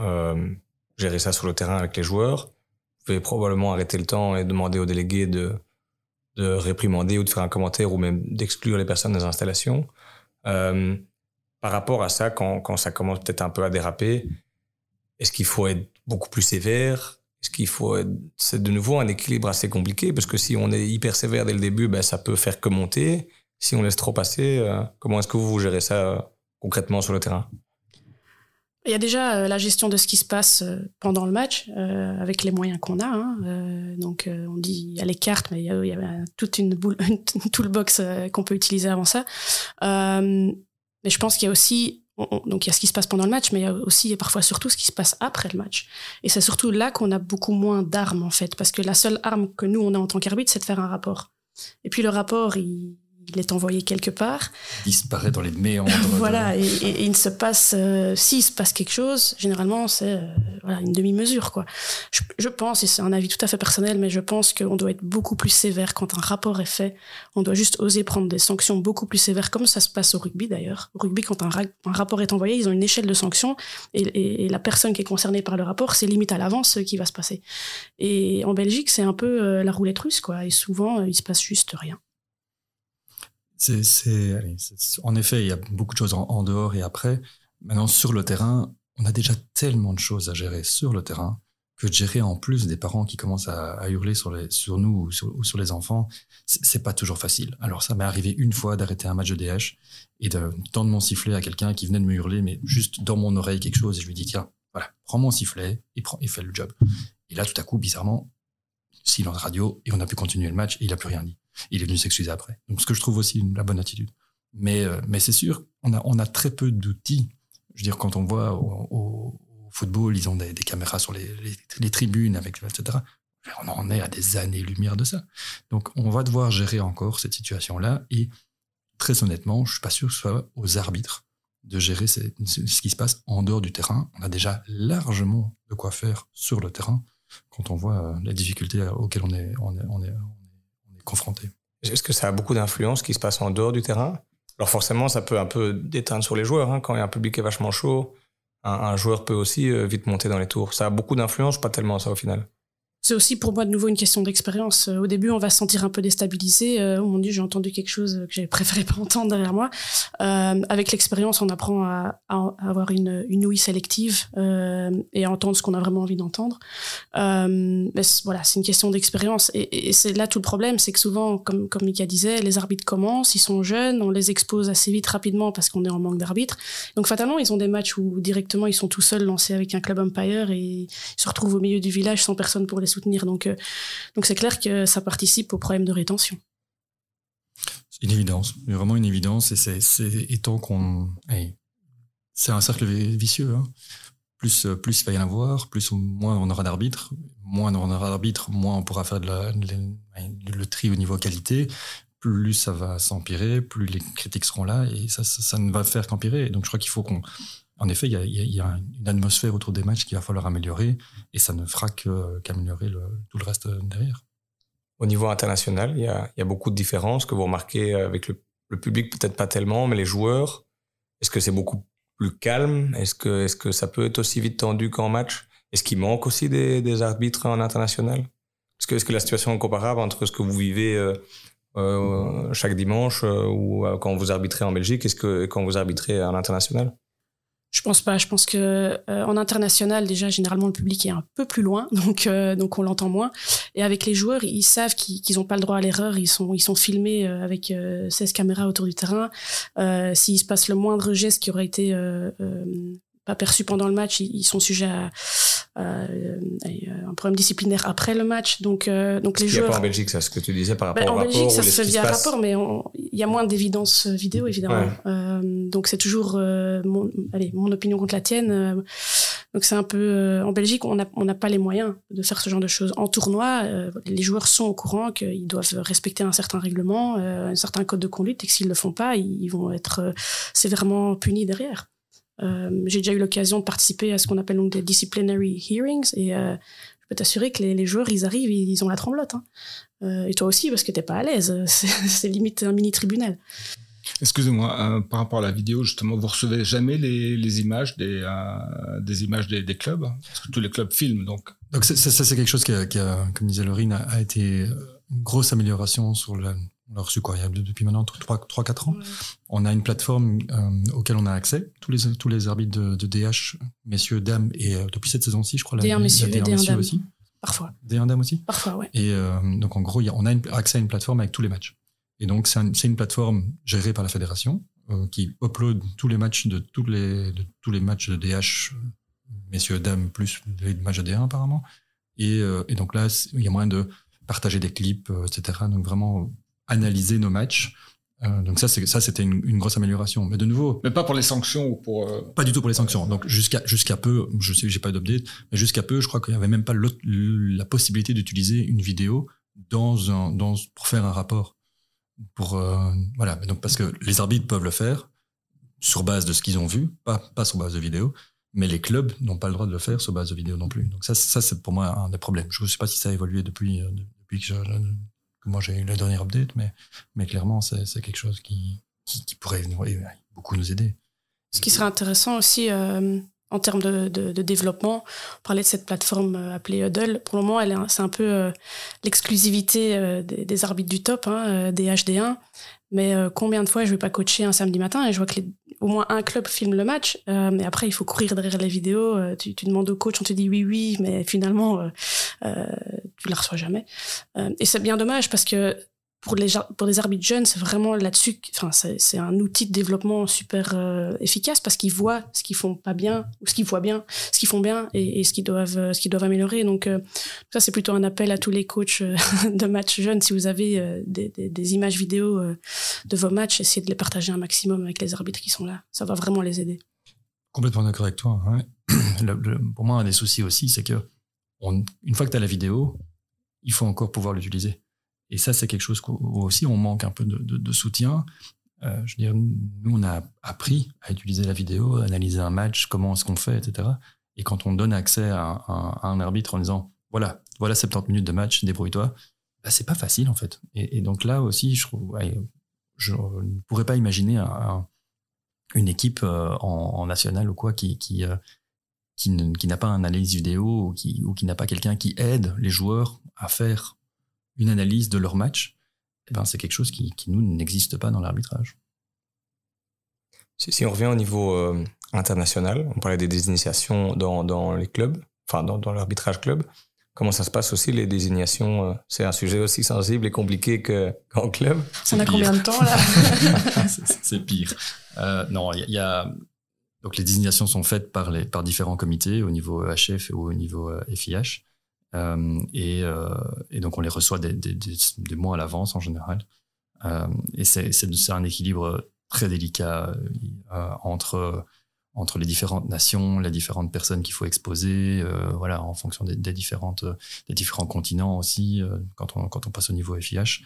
gérer ça sur le terrain avec les joueurs, vous pouvez probablement arrêter le temps et demander aux délégués de, de réprimander ou de faire un commentaire ou même d'exclure les personnes des installations. Euh, par rapport à ça, quand, quand ça commence peut-être un peu à déraper, est-ce qu'il faut être beaucoup plus sévère? Est-ce qu'il faut C'est de nouveau un équilibre assez compliqué parce que si on est hyper sévère dès le début, ben, ça peut faire que monter. Si on laisse trop passer, euh, comment est-ce que vous, gérez ça euh, concrètement sur le terrain? Il y a déjà la gestion de ce qui se passe pendant le match, avec les moyens qu'on a. Hein. donc, on dit il y a les cartes, mais il y a, a toute une, boule, une toolbox qu'on peut utiliser avant ça. mais je pense qu'il y a aussi, donc il y a ce qui se passe pendant le match, mais il y a aussi et parfois surtout ce qui se passe après le match. Et c'est surtout là qu'on a beaucoup moins d'armes en fait, parce que la seule arme que nous on a en tant qu'arbitre, c'est de faire un rapport. Et puis le rapport, il, il est envoyé quelque part. Il disparaît dans les méandres. voilà, et, il se passe, euh, s'il se passe quelque chose, généralement c'est euh, voilà, une demi-mesure. quoi. Je, pense, et c'est un avis tout à fait personnel, mais je pense qu'on doit être beaucoup plus sévère quand un rapport est fait. On doit juste oser prendre des sanctions beaucoup plus sévères, comme ça se passe au rugby d'ailleurs. Au rugby, quand un, un, rapport est envoyé, ils ont une échelle de sanctions, et, et la personne qui est concernée par le rapport, c'est limite à l'avance ce qui va se passer. Et en Belgique, c'est un peu euh, la roulette russe, quoi, et souvent, il se passe juste rien. C'est, en effet, il y a beaucoup de choses en, dehors et après. Maintenant, sur le terrain, on a déjà tellement de choses à gérer sur le terrain que de gérer en plus des parents qui commencent à, hurler sur, les, sur nous ou sur, les enfants, c'est pas toujours facile. Alors ça m'est arrivé une fois d'arrêter un match de DH et de tendre mon sifflet à quelqu'un qui venait de me hurler, mais juste dans mon oreille quelque chose, et je lui dis tiens, voilà, prends mon sifflet et, prends, et fais le job. Et là, tout à coup, bizarrement, silence radio et on a pu continuer le match et il a plus rien dit. Il est venu s'excuser après. Donc, ce que je trouve aussi la bonne attitude. Mais, euh, mais c'est sûr, on a, on a très peu d'outils. Je veux dire, quand on voit au, football, ils ont des, caméras sur les, tribunes, etc. On en est à des années-lumière de ça. Donc, on va devoir gérer encore cette situation-là. Et très honnêtement, je suis pas sûr que ce soit aux arbitres de gérer ce, qui se passe en dehors du terrain. On a déjà largement de quoi faire sur le terrain quand on voit euh, les difficultés auxquelles on est, Est-ce que ça a beaucoup d'influence qui se passe en dehors du terrain? Alors forcément, ça peut un peu déteindre sur les joueurs. Hein. Quand il y a un public qui est vachement chaud, un, joueur peut aussi euh, vite monter dans les tours. Ça a beaucoup d'influence, pas tellement ça au final. C'est aussi pour moi de nouveau une question d'expérience. Euh, au début, on va se sentir un peu déstabilisé. Euh, oh mon dieu, j'ai entendu quelque chose que j'avais préféré pas entendre derrière moi. Euh, avec l'expérience, on apprend à, avoir une, ouïe sélective euh, et à entendre ce qu'on a vraiment envie d'entendre. Euh, mais voilà, c'est une question d'expérience. Et, et c'est là tout le problème, c'est que souvent, comme, comme Mika disait, les arbitres commencent, ils sont jeunes, on les expose assez vite, rapidement, parce qu'on est en manque d'arbitres. Donc fatalement, ils ont des matchs où directement ils sont tout seuls lancés avec un club umpire et ils se retrouvent au milieu du village sans personne pour les soutenir. Donc, euh, donc c'est clair que ça participe au problème de rétention. C'est une évidence, vraiment une évidence. Et c'est étant qu'on. c'est un cercle vicieux. Hein. Plus, plus il va y en avoir, plus moins on aura d'arbitres. Moins on aura d'arbitres, moins on pourra faire le tri au niveau qualité. Plus ça va s'empirer, plus les critiques seront là. Et ça, ça ne va faire qu'empirer. Donc je crois qu'il faut qu'on en effet, il y, a, une atmosphère autour des matchs qu'il va falloir améliorer et ça ne fera qu'améliorer tout le reste derrière. Au niveau international, il y a, beaucoup de différences que vous remarquez avec le, public, peut-être pas tellement, mais les joueurs. Est-ce que c'est beaucoup plus calme? Est-ce que, est que ça peut être aussi vite tendu qu'en match? Est-ce qu'il manque aussi des, arbitres en international? Est-ce que, est que la situation est comparable entre ce que vous vivez euh, euh, chaque dimanche euh, ou quand vous arbitrez en Belgique? Est-ce que quand vous arbitrez en international? Je pense pas. Je pense que euh, en international déjà généralement le public est un peu plus loin, donc euh, donc on l'entend moins. Et avec les joueurs, ils savent qu'ils n'ont pas le droit à l'erreur. Ils sont ils sont filmés euh, avec 16 caméras autour du terrain. S'il se passe le moindre geste qui aurait été pas perçu pendant le match, ils, sont sujets à, un problème disciplinaire après le match. Donc, euh, donc les joueurs. A pas en Belgique, ça, ce que tu disais par rapport ben, au rapport. En Belgique, ça se fait via rapport, mais il y a moins d'évidence vidéo, évidemment. Euh, donc c'est toujours euh, mon, allez, mon opinion contre la tienne. Euh, donc c'est un peu euh, en Belgique, on n'a on pas les moyens de faire ce genre de choses. En tournoi, les joueurs sont au courant qu'ils doivent respecter un certain règlement, un certain code de conduite, et que s'ils le font pas, ils vont être sévèrement punis derrière. Euh, j'ai déjà eu l'occasion de participer à ce qu'on appelle donc des disciplinary hearings et euh, je peux t'assurer que les, les, joueurs, ils arrivent, ils ont la tremblote. Hein. Euh, et toi aussi, parce que t'es pas à l'aise. C'est limite un mini tribunal. Excusez-moi, par rapport à la vidéo, justement, vous recevez jamais les, les images des, des images des, des, clubs? Parce que tous les clubs filment, donc. Donc ça, c'est quelque chose qui a, qui a, comme disait Laurine, a, a été une grosse amélioration sur la, on l'a reçu quoi, il y a depuis maintenant 3-4 ans. On a une plateforme euh, auquel on a accès, tous les, tous les arbitres de, DH, messieurs, dames, et euh, depuis cette saison-ci, je crois, D1 la, messieurs, D1, messieurs aussi. Parfois. D1 dames aussi Parfois, ouais. Et euh, donc en gros, y a, on a accès à une plateforme avec tous les matchs. Et donc c'est un, une plateforme gérée par la fédération qui upload tous les matchs de tous les, de tous les matchs de DH, messieurs, dames, plus les matchs de D1 apparemment. Et, et donc là, il y a moyen de partager des clips, etc. Donc vraiment analyser nos matchs Euh, donc ça, c'est ça, c'était une, une, grosse amélioration. Mais de nouveau, mais pas pour les sanctions ou pour euh, pas du tout pour les sanctions. Donc jusqu'à jusqu'à peu, je sais que j'ai pas d'update, mais jusqu'à peu, je crois qu'il y avait même pas la possibilité d'utiliser une vidéo dans un dans pour faire un rapport. Pour euh, voilà, donc parce que les arbitres peuvent le faire sur base de ce qu'ils ont vu, pas pas sur base de vidéo. Mais les clubs n'ont pas le droit de le faire sur base de vidéo non plus. Donc ça, ça c'est pour moi un des problèmes. Je ne sais pas si ça a évolué depuis, depuis que je, moi j'ai eu la dernière update, mais, mais clairement, c'est quelque chose qui, qui, pourrait beaucoup nous aider. Ce qui serait intéressant aussi euh, en termes de, de, développement, on parlait de cette plateforme euh, appelée Huddle. Pour le moment, c'est un peu euh, l'exclusivité des, arbitres du top, hein, des HD1. Mais combien de fois je vais pas coacher un samedi matin et je vois que au moins un club filme le match, mais après il faut courir derrière les vidéos. Tu, tu, demandes au coach, on te dit oui oui, mais finalement tu la reçois jamais. Euh, et c'est bien dommage parce que pour les, pour les arbitres jeunes, c'est vraiment là-dessus, enfin, c'est un outil de développement super euh, efficace parce qu'ils voient ce qu'ils font pas bien ou ce qu'ils voient bien, ce qu'ils font bien et, ce qu'ils doivent, euh, ce doivent améliorer. Donc, ça, c'est plutôt un appel à tous les coachs de matchs jeunes. Si vous avez des, images vidéo de vos matchs, essayez de les partager un maximum avec les arbitres qui sont là. Ça va vraiment les aider. Complètement d'accord avec toi. pour moi, un des soucis aussi, c'est que une fois que tu as la vidéo, il faut encore pouvoir l'utiliser. Et ça, c'est quelque chose où aussi on manque un peu de, soutien. Euh, je veux dire, nous, on a appris à utiliser la vidéo, à analyser un match, comment est-ce qu'on fait, etc. Et quand on donne accès à, un arbitre en disant, voilà, voilà 70 minutes de match, débrouille-toi, bah, c'est pas facile en fait. Et, donc là aussi, je, ne pourrais pas imaginer une équipe euh, en, national ou quoi qui, qui, euh, qui, n'a pas un analyse vidéo ou qui, ou qui n'a pas quelqu'un qui aide les joueurs à faire une analyse de leur match, eh ben c'est quelque chose qui, qui nous, n'existe pas dans l'arbitrage. Si, si, on revient au niveau euh, international, on parlait des désignations dans, dans les clubs, enfin dans, dans l'arbitrage club. Comment ça se passe aussi les désignations euh, C'est un sujet aussi sensible et compliqué qu'en club? Ça a combien de temps là? C'est pire. Euh, non, il y, a donc les désignations sont faites par, les, par différents comités au niveau HF ou au niveau FIH. Euh, euh, et, euh, et, donc on les reçoit des, des, des, mois à l'avance en général. et c'est un équilibre très délicat entre entre les différentes nations, les différentes personnes qu'il faut exposer, voilà, en fonction des, différentes, des différents continents aussi, quand, on, quand on passe au niveau FIH.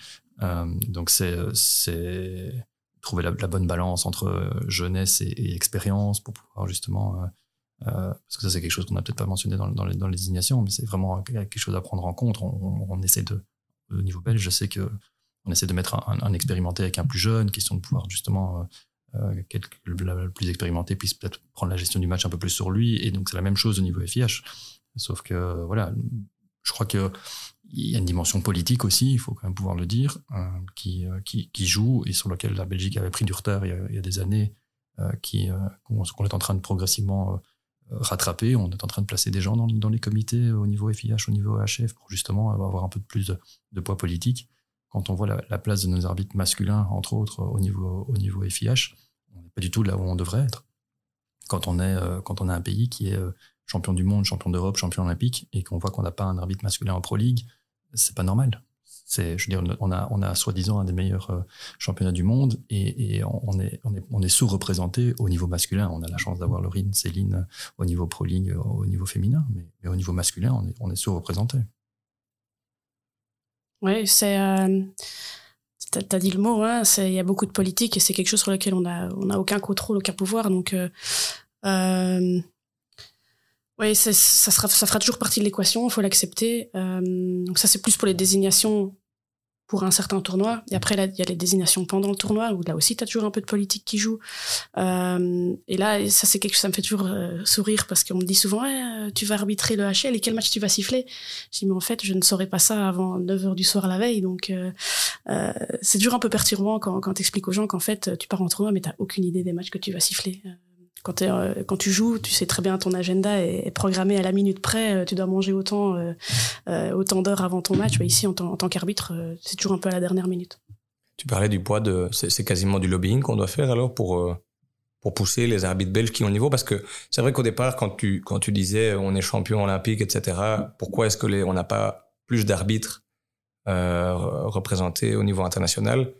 donc c'est trouver la, bonne balance entre euh, jeunesse et, expérience pour pouvoir justement euh, euh, parce que ça c'est quelque chose qu'on n'a peut-être pas mentionné dans, les, désignations mais c'est vraiment quelque chose à prendre en compte. On, essaie de au niveau belge je sais que on essaie de mettre un, expérimenté avec un plus jeune question de pouvoir justement euh, le, plus expérimenté puisse peut-être prendre la gestion du match un peu plus sur lui et donc c'est la même chose au niveau FIH sauf que voilà je crois que il y a une dimension politique aussi, il faut quand même pouvoir le dire, euh, qui, euh, qui, qui, joue et sur laquelle la Belgique avait pris du retard il y a, des années, euh, qui qu'on est en train de progressivement rattraper. On est en train de placer des gens dans, dans, les comités au niveau FIH, au niveau HF, pour justement avoir un peu plus de, poids politique. Quand on voit la, la, place de nos arbitres masculins, entre autres, au niveau, au niveau FIH, on n'est pas du tout là où on devrait être. Quand on est, quand on a un pays qui est champion du monde, champion d'Europe, champion olympique, et qu'on voit qu'on n'a pas un arbitre masculin en Pro League, c'est pas normal. C'est, je veux dire, on a, on a soi-disant un des meilleurs euh, championnats du monde et, on, est, on est, on est sous-représenté au niveau masculin. On a la chance d'avoir Laurine, Céline au niveau Pro League, au niveau féminin, mais, au niveau masculin, on est, on est sous-représenté. Oui, c'est. Euh, T'as dit le mot, hein, il y a beaucoup de politique et c'est quelque chose sur lequel on n'a on a aucun contrôle, aucun pouvoir. Donc, euh, euh oui, ça, sera, ça fera toujours partie de l'équation, il faut l'accepter. Euh, donc ça, c'est plus pour les désignations pour un certain tournoi. Et après, il y a les désignations pendant le tournoi, où là aussi, tu as toujours un peu de politique qui joue. Euh, et là, ça, c'est quelque chose, ça me fait toujours euh, sourire, parce qu'on me dit souvent, tu vas arbitrer le HL, et quel match tu vas siffler? Je dis, mais en fait, je ne saurais pas ça avant 9h du soir la veille. Donc, c'est toujours un peu perturbant quand, quand tu expliques aux gens qu'en fait, tu pars en tournoi, mais tu aucune idée des matchs que tu vas siffler quand, euh, quand tu joues, tu sais très bien ton agenda est, programmé à la minute près. Euh, tu dois manger autant, euh, autant d'heures avant ton match. Mais ici, en, tant qu'arbitre, c'est toujours un peu à la dernière minute. Tu parlais du poids de. C'est quasiment du lobbying qu'on doit faire alors pour, pour pousser les arbitres belges qui ont le niveau Parce que c'est vrai qu'au départ, quand tu, quand tu disais on est champion olympique, etc., pourquoi est-ce que les, on n'a pas plus d'arbitres représentés au niveau international?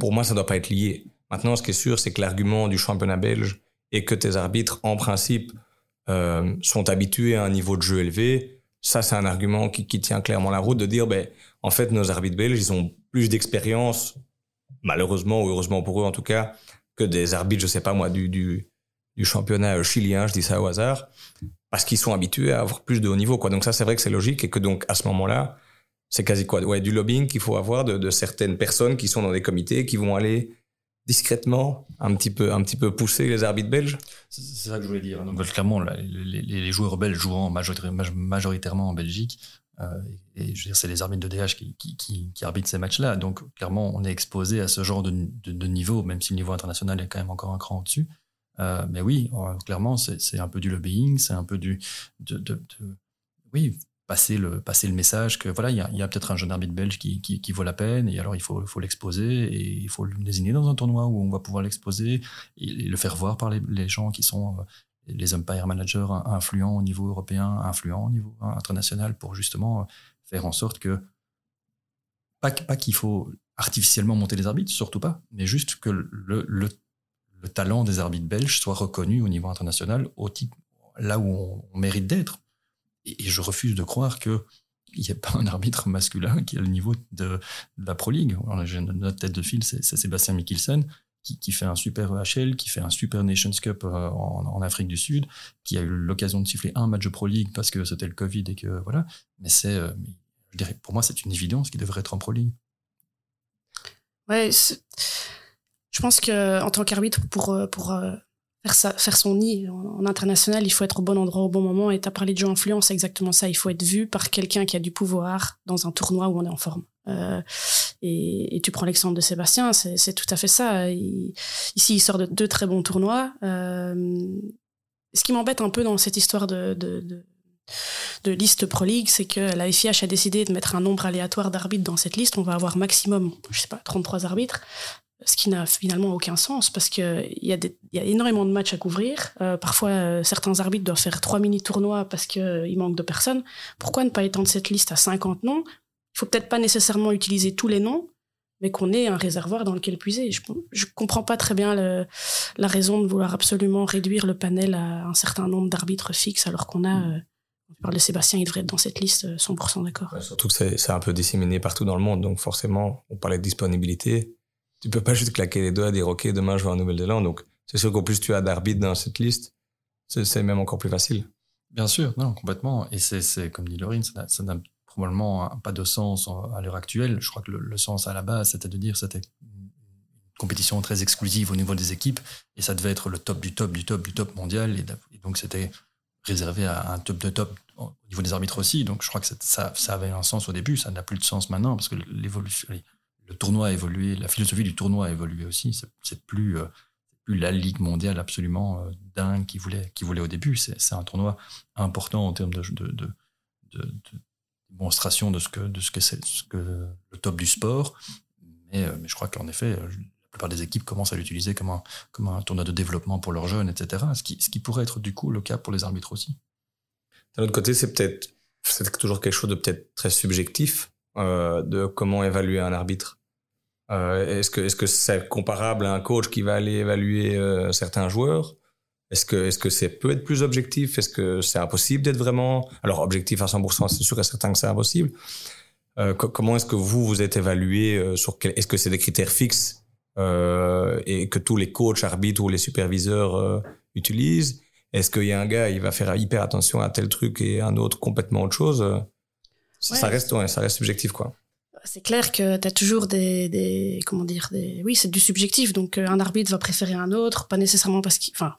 Pour moi, ça doit pas être lié. Maintenant, ce qui est sûr, c'est que l'argument du championnat belge est que tes arbitres, en principe, euh, sont habitués à un niveau de jeu élevé. Ça, c'est un argument qui, qui, tient clairement la route de dire, ben, en fait, nos arbitres belges, ils ont plus d'expérience, malheureusement ou heureusement pour eux en tout cas, que des arbitres, je sais pas moi, du, du, championnat chilien, je dis ça au hasard, parce qu'ils sont habitués à avoir plus de haut niveau. Quoi. Donc ça, c'est vrai que c'est logique et que donc à ce moment-là, c'est quasi quoi ouais, Du lobbying qu'il faut avoir de, de, certaines personnes qui sont dans des comités, qui vont aller discrètement un petit peu, un petit peu pousser les arbitres belges C'est ça que je voulais dire. Clairement, les, joueurs belges jouant majoritairement en Belgique, euh, et je veux dire, c'est les arbitres de DH qui, arbitrent ces matchs-là. Donc, clairement, on est exposé à ce genre de, niveau, même si le niveau international est quand même encore un cran au-dessus. Euh, mais oui, clairement, c'est un peu du lobbying, c'est un peu du. Oui, passer le, passer le message que voilà, il y a, peut-être un jeune arbitre belge qui, qui, qui, vaut la peine, et alors il faut, faut l'exposer, et il faut le désigner dans un tournoi où on va pouvoir l'exposer, et, le faire voir par les, gens qui sont euh, les umpire managers influents au niveau européen, influents au niveau international, pour justement faire en sorte que, pas, pas qu'il faut artificiellement monter les arbitres, surtout pas, mais juste que le, le, le talent des arbitres belges soit reconnu au niveau international, au type, là où on mérite d'être et, je refuse de croire que il n'y a pas un arbitre masculin qui a le niveau de, la Pro League. Notre tête de file, c'est Sébastien Mikkelsen, qui, fait un super EHL, qui fait un super Nations Cup euh, en, Afrique du Sud, qui a eu l'occasion de siffler un match de Pro League parce que c'était le Covid et que voilà. Mais c'est, euh, pour moi, c'est une évidence qui devrait être en Pro League. Ouais, je pense que en tant qu'arbitre, pour, euh, pour faire, son nid en, international, il faut être au bon endroit au bon moment. Et tu as parlé de jeu influence, c'est exactement ça. Il faut être vu par quelqu'un qui a du pouvoir dans un tournoi où on est en forme. Euh, et, tu prends l'exemple de Sébastien, c'est tout à fait ça. Ici, il sort de deux très bons tournois. Euh, ce qui m'embête un peu dans cette histoire de, de, de de liste Pro League, c'est que la FIH a décidé de mettre un nombre aléatoire d'arbitres dans cette liste. On va avoir maximum, je sais pas, 33 arbitres ce qui n'a finalement aucun sens parce qu'il y, a y a énormément de matchs à couvrir. Euh, parfois, euh, certains arbitres doivent faire trois mini-tournois parce qu'il euh, manque de personnes. Pourquoi ne pas étendre cette liste à 50 noms? Il faut peut-être pas nécessairement utiliser tous les noms, mais qu'on ait un réservoir dans lequel puiser. Je ne comprends pas très bien le, la raison de vouloir absolument réduire le panel à un certain nombre d'arbitres fixes alors qu'on a... Mm. on parle de Sébastien, il devrait être dans cette liste, 100% d'accord. surtout que c'est un peu disséminé partout dans le monde, donc forcément, on parlait de disponibilité tu peux pas juste claquer les doigts et dire ok demain je vais en Nouvelle-Zélande. Donc c'est sûr qu'au plus tu as d'arbitres dans cette liste c'est même encore plus facile. Bien sûr non complètement. Et c'est comme dit Laurine ça n'a probablement pas de sens à l'heure actuelle. Je crois que le, sens à la base c'était de dire c'était une compétition très exclusive au niveau des équipes. Et ça devait être le top du top du top du top mondial. Et, donc c'était réservé à un top de top au niveau des arbitres aussi. Donc je crois que ça avait un sens au début. Ça n'a plus de sens maintenant parce que l'évolution le tournoi a évolué, la philosophie du tournoi a évolué aussi. C'est plus, euh, plus la ligue mondiale absolument euh, dingue qui voulait, qui voulait au début. C'est un tournoi important en termes de, démonstration de ce que, de ce que c'est le top du sport. Mais, euh, je crois qu'en effet, la plupart des équipes commencent à l'utiliser comme un, tournoi de développement pour leurs jeunes, etc. Ce qui, pourrait être du coup le cas pour les arbitres aussi. D'un autre côté, c'est peut-être toujours quelque chose de peut-être très subjectif euh, de comment évaluer un arbitre. Euh, est-ce que est-ce que c'est comparable à un coach qui va aller évaluer euh, certains joueurs? Est-ce que est-ce que c'est peut être plus objectif? Est-ce que c'est impossible d'être vraiment alors objectif à 100% C'est sûr et certain que c'est impossible. Comment est-ce que vous vous êtes évalué sur quel, Est-ce que c'est des critères fixes et que tous les coachs, arbitres ou les superviseurs utilisent? Est-ce qu'il y a un gars, il va faire hyper attention à tel truc et un autre complètement autre chose? Ça, reste, ouais, ça reste subjectif, quoi. C'est clair que tu as toujours des, des, comment dire, des, oui, c'est du subjectif. Donc, euh, un arbitre va préférer un autre, pas nécessairement parce qu'il, enfin,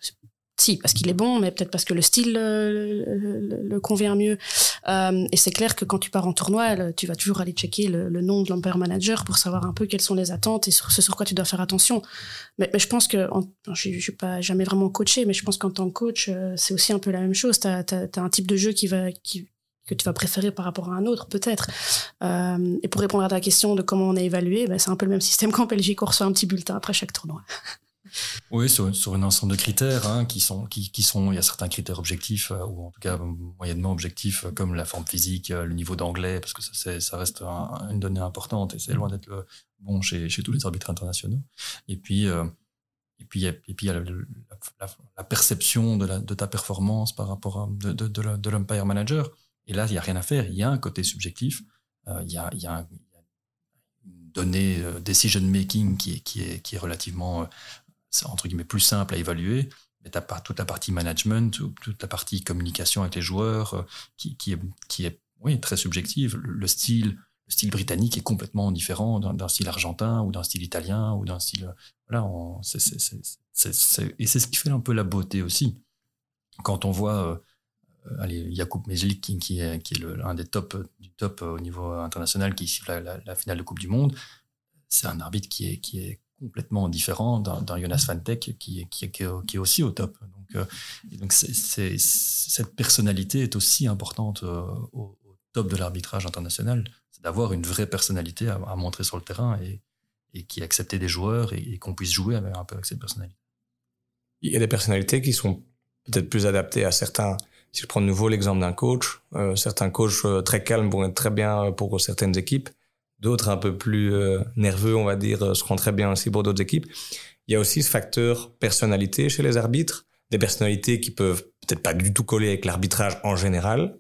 si, parce qu'il est bon, mais peut-être parce que le style euh, le, le, convient mieux. Euh, et c'est clair que quand tu pars en tournoi, tu vas toujours aller checker le, nom de l'umpire manager pour savoir un peu quelles sont les attentes et sur ce sur quoi tu dois faire attention. Mais, mais je pense que, en, je, je suis pas jamais vraiment coaché, mais je pense qu'en tant que coach, c'est aussi un peu la même chose. Tu as, as, un type de jeu qui va, qui, que tu vas préférer par rapport à un autre, peut-être. Euh, et pour répondre à ta question de comment on est évalué, ben c'est un peu le même système qu'en Belgique, on reçoit un petit bulletin après chaque tournoi. Oui, sur, sur un ensemble de critères hein, qui sont, qui, qui, sont, il y a certains critères objectifs euh, ou en tout cas moyennement objectifs comme la forme physique, euh, le niveau d'anglais, parce que ça, ça reste une donnée importante et c'est loin d'être le, bon chez, chez tous les arbitres internationaux. Et puis, euh, et puis, et puis il y a la, perception de, ta performance par rapport à de, de, de l'umpire manager. Et là, il n'y a rien à faire. Il y a un côté subjectif. Euh, il, y a, une donnée decision making qui est, relativement, entre guillemets, plus simple à évaluer mais tu as toute la partie management, toute la partie communication avec les joueurs qui, qui, est, très subjective. Le style, le style britannique est complètement différent d'un style argentin ou d'un style italien ou d'un style. Et c'est ce qui fait un peu la beauté aussi. Quand on voit euh, allez, Jakub Meslik, qui, est, qui est le, des top du top au niveau international, qui siffle la, finale de Coupe du Monde, c'est un arbitre qui est, qui est complètement différent d'un Jonas Fantek qui, qui, qui, est aussi au top. Donc, euh, donc cette personnalité est aussi importante euh, au, top de l'arbitrage international, c'est d'avoir une vraie personnalité à, montrer sur le terrain et, et qui accepter des joueurs et, qu'on puisse jouer un peu avec cette personnalité. Il y a des personnalités qui sont peut-être plus adaptées à certains. Si je prends de nouveau l'exemple d'un coach, euh, certains coachs euh, très calmes vont être très bien pour certaines équipes, d'autres un peu plus euh, nerveux, on va dire, seront très bien aussi pour d'autres équipes. Il y a aussi ce facteur personnalité chez les arbitres, des personnalités qui peuvent peut-être pas du tout coller avec l'arbitrage en général,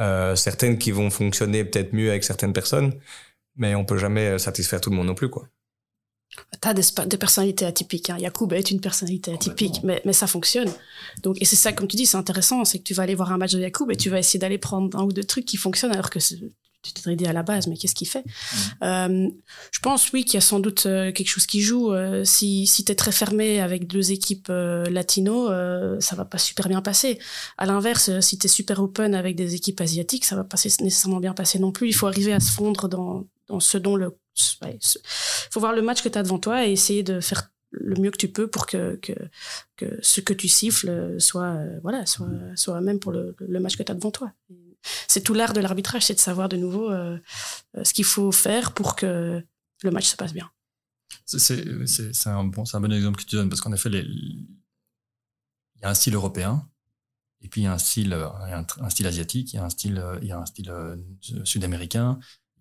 euh, certaines qui vont fonctionner peut-être mieux avec certaines personnes, mais on peut jamais euh, satisfaire tout le monde non plus, quoi. T'as des, des personnalités atypiques. Hein. Yacoub est une personnalité atypique, mais, mais ça fonctionne. Donc, et c'est ça, comme tu dis, c'est intéressant, c'est que tu vas aller voir un match de Yacoub et tu vas essayer d'aller prendre un ou deux trucs qui fonctionnent alors que tu t'es aidé à la base, mais qu'est-ce qu'il fait? Mmh. euh, Je pense, oui, qu'il y a sans doute euh, quelque chose qui joue. Euh, si si tu es très fermé avec deux équipes latino, ça va pas super bien passer. À l'inverse, si tu es super open avec des équipes asiatiques, ça va pas nécessairement bien passer non plus. Il faut arriver à se fondre dans, dans ce dont le... Il faut voir le match que tu as devant toi et essayer de faire le mieux que tu peux pour que, que, que ce que tu siffles soit, voilà, soit, soit même pour le, le match que tu as devant toi c'est tout l'art de l'arbitrage, c'est de savoir de nouveau euh, euh, ce qu'il faut faire pour que le match se passe bien. C'est un, bon, un bon exemple que tu donnes, parce qu'en effet, il y a un style européen, et puis il y a un style, un, style asiatique, il y a un style, il y a un style euh, sud-américain,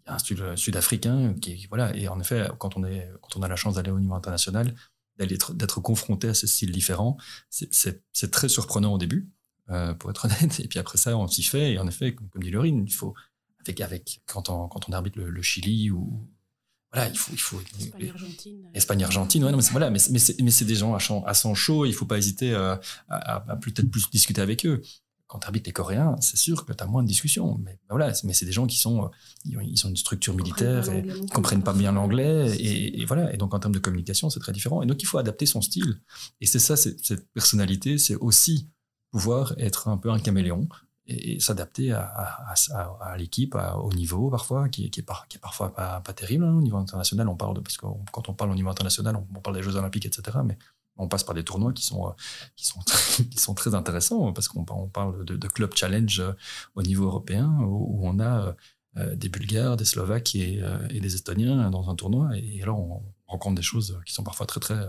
un style sud-africain, qui, voilà. Et en effet, quand on, est, quand on a la chance d'aller au niveau international, d'être confronté à ces styles différents, c'est très surprenant au début. Euh, pour être honnête. Et puis après ça, on s'y fait. Et en effet, comme, dit Lorine, il faut, avec, avec, quand on, quand on arbitre le, Chili ou, voilà, il faut, il faut. Espagne-Argentine. Espagne-Argentine, ouais, non, mais c'est, voilà, mais, mais, c'est, des gens à, à sang chaud, il faut pas hésiter à, à, à peut-être plus discuter avec eux. Quand tu habites les Coréens, c'est sûr que tu as moins de discussions. Mais ben voilà, mais c'est des gens qui sont, ils ont une structure militaire et ils comprennent pas bien l'anglais. Et, et, voilà. Et donc, en termes de communication, c'est très différent. Et donc, il faut adapter son style. Et c'est ça, cette personnalité, c'est aussi pouvoir être un peu un caméléon et, s'adapter à, à, l'équipe, au niveau parfois, qui, qui, est, qui est parfois pas, pas terrible. Hein, au niveau international, on parle de, parce que quand on parle au niveau international, on, parle des Jeux Olympiques, etc. Mais on passe par des tournois qui sont, qui sont, qui sont très intéressants parce qu'on on parle de, de, club challenge au niveau européen où, on a euh, des Bulgares, des Slovaques et, euh, et, des Estoniens dans un tournoi. Et alors, on rencontre des choses qui sont parfois très, très,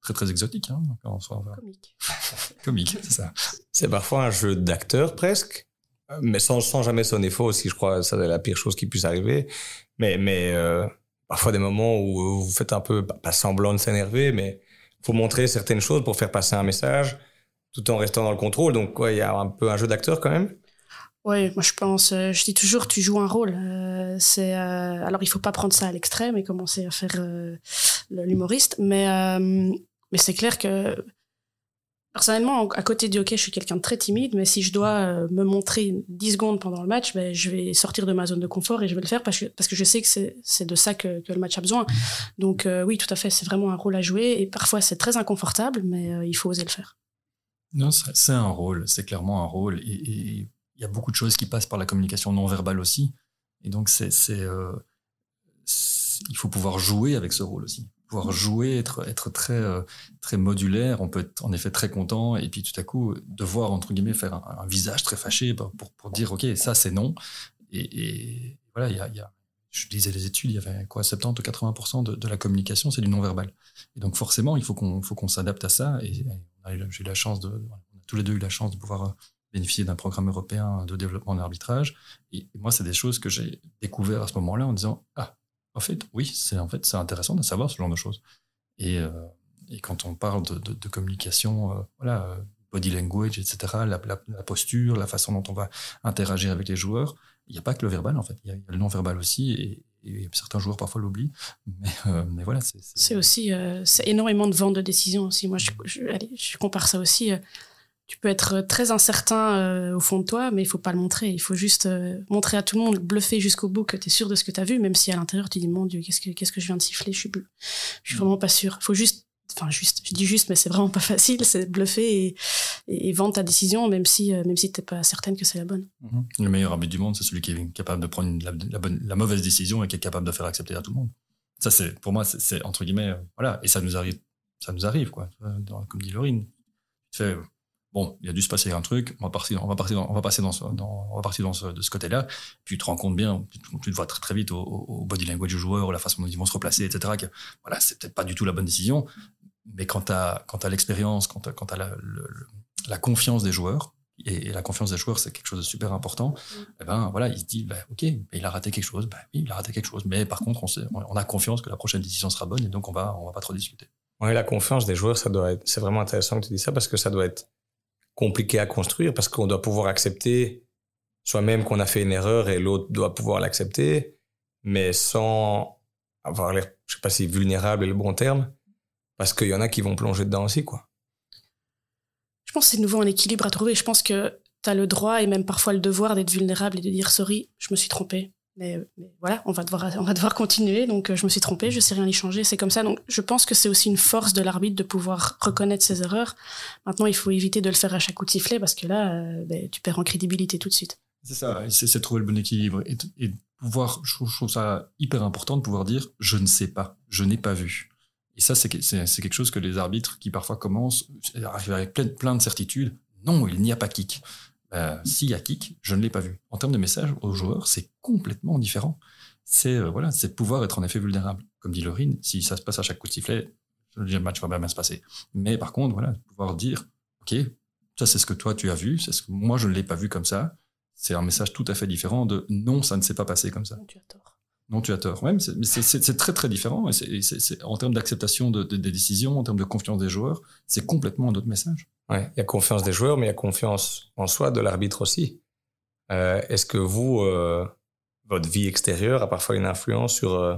très très exotique. Hein, Comique. Comique, c'est ça. C'est parfois un jeu d'acteur presque, mais sans, sans jamais sonner faux aussi. Je crois que c'est la pire chose qui puisse arriver. Mais, mais euh, parfois des moments où vous faites un peu, pas semblant de s'énerver, mais faut montrer certaines choses pour faire passer un message tout en restant dans le contrôle. Donc, il y a un peu un jeu d'acteur quand même. Oui, moi je pense, euh, je dis toujours, tu joues un rôle. Euh, c'est alors il faut pas prendre ça à l'extrême et commencer à faire l'humoriste, mais c'est clair que personnellement, à côté du hockey, je suis quelqu'un de très timide, mais si je dois euh, me montrer 10 secondes pendant le match, ben, je vais sortir de ma zone de confort et je vais le faire parce que, parce que je sais que c'est de ça que, que, le match a besoin. Donc euh, oui, tout à fait, c'est vraiment un rôle à jouer et parfois c'est très inconfortable, mais euh, il faut oser le faire. Non, c'est un rôle, c'est clairement un rôle. Et il y a beaucoup de choses qui passent par la communication non verbale aussi. Et donc, c'est il faut pouvoir jouer avec ce rôle aussi pouvoir jouer, être, être très, euh, très modulaire. On peut être en effet très content et puis tout à coup devoir, entre guillemets, faire un, visage très fâché pour, pour, dire, OK, ça c'est non. Et, voilà, il y a, y a, je disais les études, il y avait quoi, 70 ou 80% de, la communication, c'est du non-verbal. Et donc forcément, il faut qu'on faut qu'on s'adapte à ça. Et, j'ai eu la chance de, on a tous les deux eu la chance de pouvoir euh, bénéficier d'un programme européen de développement en arbitrage. Et, moi, c'est des choses que j'ai découvert à ce moment-là en disant, ah, En fait, oui, c'est en fait intéressant de savoir ce genre de choses. Et, euh, et quand on parle de, communication, euh, voilà, euh, body language, etc., la, posture, la façon dont on va interagir avec les joueurs, il n'y a pas que le verbal en fait, il y, a le non verbal aussi. Et, certains joueurs parfois l'oublient. Mais, voilà, c'est aussi énormément de ventes de décision aussi. Moi, allez, je compare ça aussi tu peux être très incertain euh, au fond de toi, mais il faut pas le montrer. Il faut juste euh, montrer à tout le monde, bluffer jusqu'au bout que tu es sûr de ce que tu as vu, même si à l'intérieur tu dis mon Dieu, qu'est-ce que, qu'est-ce que je viens de siffler, je suis, je suis mm. vraiment pas sûr. Il faut juste, enfin juste, je dis juste, mais c'est vraiment pas facile, c'est bluffer et, et, vendre ta décision, même si, euh, même si t'es pas certaine que c'est la bonne. Mm-hmm. Le meilleur arbitre du monde, c'est celui qui est capable de prendre la, bonne, la mauvaise décision et qui est capable de faire accepter à tout le monde. Ça, c'est, pour moi, c'est, entre guillemets, voilà, et ça nous arrive, ça nous arrive, quoi. Comme dit Laurine. Tu fais, bon, il a dû se passer un truc, on va partir, on va partir, on va passer dans ce, on va partir dans de ce côté-là. Puis tu te rends compte bien, tu, te vois très, très vite au, body language du joueur, la façon dont ils vont se replacer, etc. Que voilà, c'est peut-être pas du tout la bonne décision. Mais quand tu as, as l'expérience, quand tu as, la, la, confiance des joueurs, et, la confiance des joueurs, c'est quelque chose de super important. Et eh ben voilà, il se dit, bah, ok, il a raté quelque chose, bah, oui, il a raté quelque chose. Mais par contre, on, a confiance que la prochaine décision sera bonne, et donc on va, on va pas trop discuter. Oui, la confiance des joueurs, c'est vraiment intéressant que tu dis ça parce que ça doit être compliqué à construire parce qu'on doit pouvoir accepter soi-même qu'on a fait une erreur et l'autre doit pouvoir l'accepter, mais sans avoir l'air, je sais pas si vulnérable est le bon terme, parce qu'il y en a qui vont plonger dedans aussi, quoi. Je pense que c'est nouveau un équilibre à trouver. Je pense que tu as le droit et même parfois le devoir d'être vulnérable et de dire sorry, je me suis trompé. Mais, voilà, on va devoir, on va devoir continuer. Donc, euh, je me suis trompé, je sais rien y changer. C'est comme ça. Donc, je pense que c'est aussi une force de l'arbitre de pouvoir reconnaître ses erreurs. Maintenant, il faut éviter de le faire à chaque coup de sifflet parce que là, euh, ben, tu perds en crédibilité tout de suite. C'est ça, c'est trouver le bon équilibre. Et, pouvoir, je trouve ça hyper important de pouvoir dire je ne sais pas, je n'ai pas vu. Et ça, c'est quelque chose que les arbitres qui parfois commencent, avec plein, plein de certitudes. Non, il n'y a pas kick. Euh, s'il y a kick, je ne l'ai pas vu. En termes de message aux joueurs, c'est complètement différent. C'est euh, voilà, c'est pouvoir être en effet vulnérable. Comme dit Laurine, si ça se passe à chaque coup de sifflet, le match va bien se passer. Mais par contre, voilà, pouvoir dire, ok, ça c'est ce que toi tu as vu, c'est ce que moi je ne l'ai pas vu comme ça. C'est un message tout à fait différent de non, ça ne s'est pas passé comme ça. Non, tu as tort. Non, tu as tort. Ouais, mais c'est très très différent. Et c'est en termes d'acceptation de, des décisions, en termes de confiance des joueurs, c'est complètement un autre message. Ouais, il y a confiance des joueurs, mais il y a confiance en soi de l'arbitre aussi. Euh, Est-ce que vous, euh, votre vie extérieure a parfois une influence sur, euh,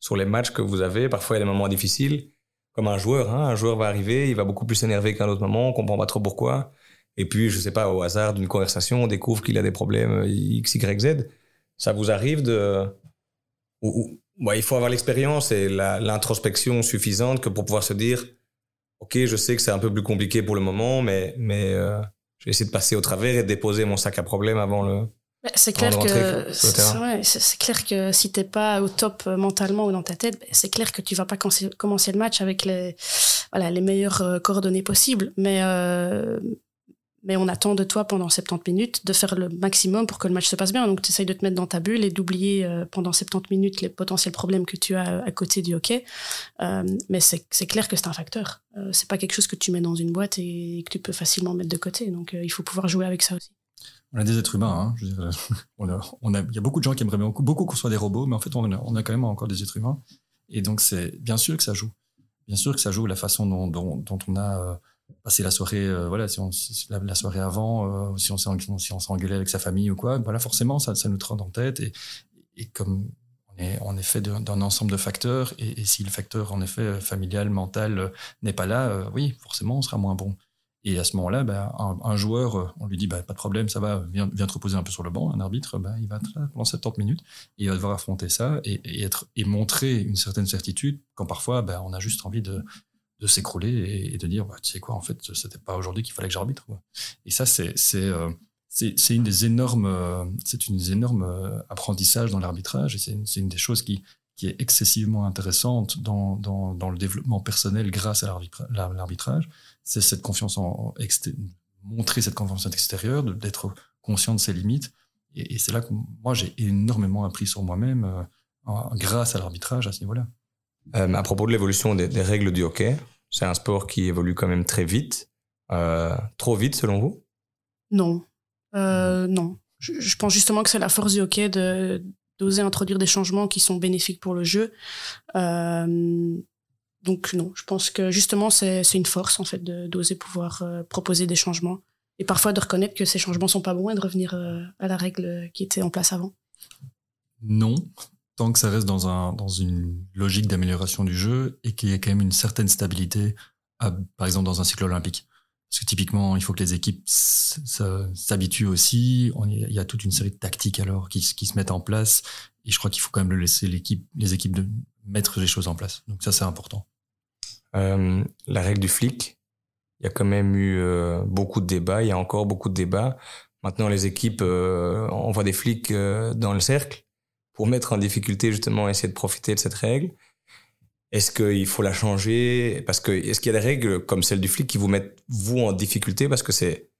sur les matchs que vous avez? Parfois, il y a des moments difficiles, comme un joueur. Hein, un joueur va arriver, il va beaucoup plus s'énerver qu'un autre moment, on comprend pas trop pourquoi. Et puis, je sais pas, au hasard d'une conversation, on découvre qu'il a des problèmes X, Y, Z. Ça vous arrive de... Ou, il faut avoir l'expérience et l'introspection suffisante que pour pouvoir se dire ok, je sais que c'est un peu plus compliqué pour le moment, mais, mais euh, je vais essayer de passer au travers et de déposer mon sac à problème avant le. C'est clair que c'est clair que si t'es pas au top euh, mentalement ou dans ta tête, c'est clair que tu vas pas commencer le match avec les voilà les meilleures euh, coordonnées possibles. Mais mais on attend de toi pendant 70 minutes de faire le maximum pour que le match se passe bien. Donc, tu essayes de te mettre dans ta bulle et d'oublier euh, pendant 70 minutes les potentiels problèmes que tu as à côté du hockey. Euh, mais c'est clair que c'est un facteur. Euh, c'est pas quelque chose que tu mets dans une boîte et que tu peux facilement mettre de côté. Donc, il faut pouvoir jouer avec ça aussi. On a des êtres humains. Hein. il y a beaucoup de gens qui aimeraient beaucoup, qu'on soit des robots, mais en fait, on a, quand même encore des êtres humains. Et donc, c'est bien sûr que ça joue. Bien sûr que ça joue la façon dont on a passer la soirée, euh, voilà, si on, la, soirée avant, euh, si on s'est si on engueulé avec sa famille ou quoi, voilà, forcément, ça, ça nous trotte en tête. Et, et comme on est effet d'un ensemble de facteurs, et, si le facteur en effet familial, mental euh, n'est pas là, oui, forcément, on sera moins bon. Et à ce moment-là, ben, un, joueur, on lui dit bah, pas de problème, ça va, viens, te reposer un peu sur le banc. Un arbitre, ben, il va être là pendant 70 minutes et il va devoir affronter ça et, être, et montrer une certaine certitude quand parfois ben, on a juste envie de, de s'écrouler et, de dire, bah, tu sais quoi, en fait, c'était pas aujourd'hui qu'il fallait que j'arbitre. Et ça, c'est euh, c'est c'est une des énormes euh, c'est une des énormes euh, apprentissages dans l'arbitrage et c'est une, une, des choses qui qui est excessivement intéressante dans, dans, dans le développement personnel grâce à l'arbitrage, c'est cette confiance en, montrer cette confiance extérieure, d'être conscient de ses limites. Et, c'est là que moi j'ai énormément appris sur moi-même grâce à l'arbitrage à ce niveau-là. Euh, à propos de l'évolution des, règles du hockey, c'est un sport qui évolue quand même très vite. Euh, trop vite selon vous? Non. Euh, non. Je, pense justement que c'est la force du hockey de, d'oser introduire des changements qui sont bénéfiques pour le jeu. Euh, donc non, je pense que justement c'est une force en fait d'oser pouvoir euh, proposer des changements et parfois de reconnaître que ces changements sont pas bons et de revenir euh, à la règle qui était en place avant. Non, tant que ça reste dans, un, dans une logique d'amélioration du jeu et qu'il y ait quand même une certaine stabilité, par exemple dans un cycle olympique. Parce que typiquement, il faut que les équipes s'habituent aussi. Il y a toute une série de tactiques alors qui, qui se mettent en place. Et je crois qu'il faut quand même laisser l'équipe, les équipes de mettre les choses en place. Donc ça, c'est important. Euh, la règle du flic, il y a quand même eu euh, beaucoup de débats. Il y a encore beaucoup de débats. Maintenant, les équipes euh, envoient des flics euh, dans le cercle pour mettre en difficulté justement essayer de profiter de cette règle. Est-ce qu'il faut la changer? Parce que est-ce qu'il y a des règles comme celle du flic qui vous mettent vous en difficulté? Parce que c'est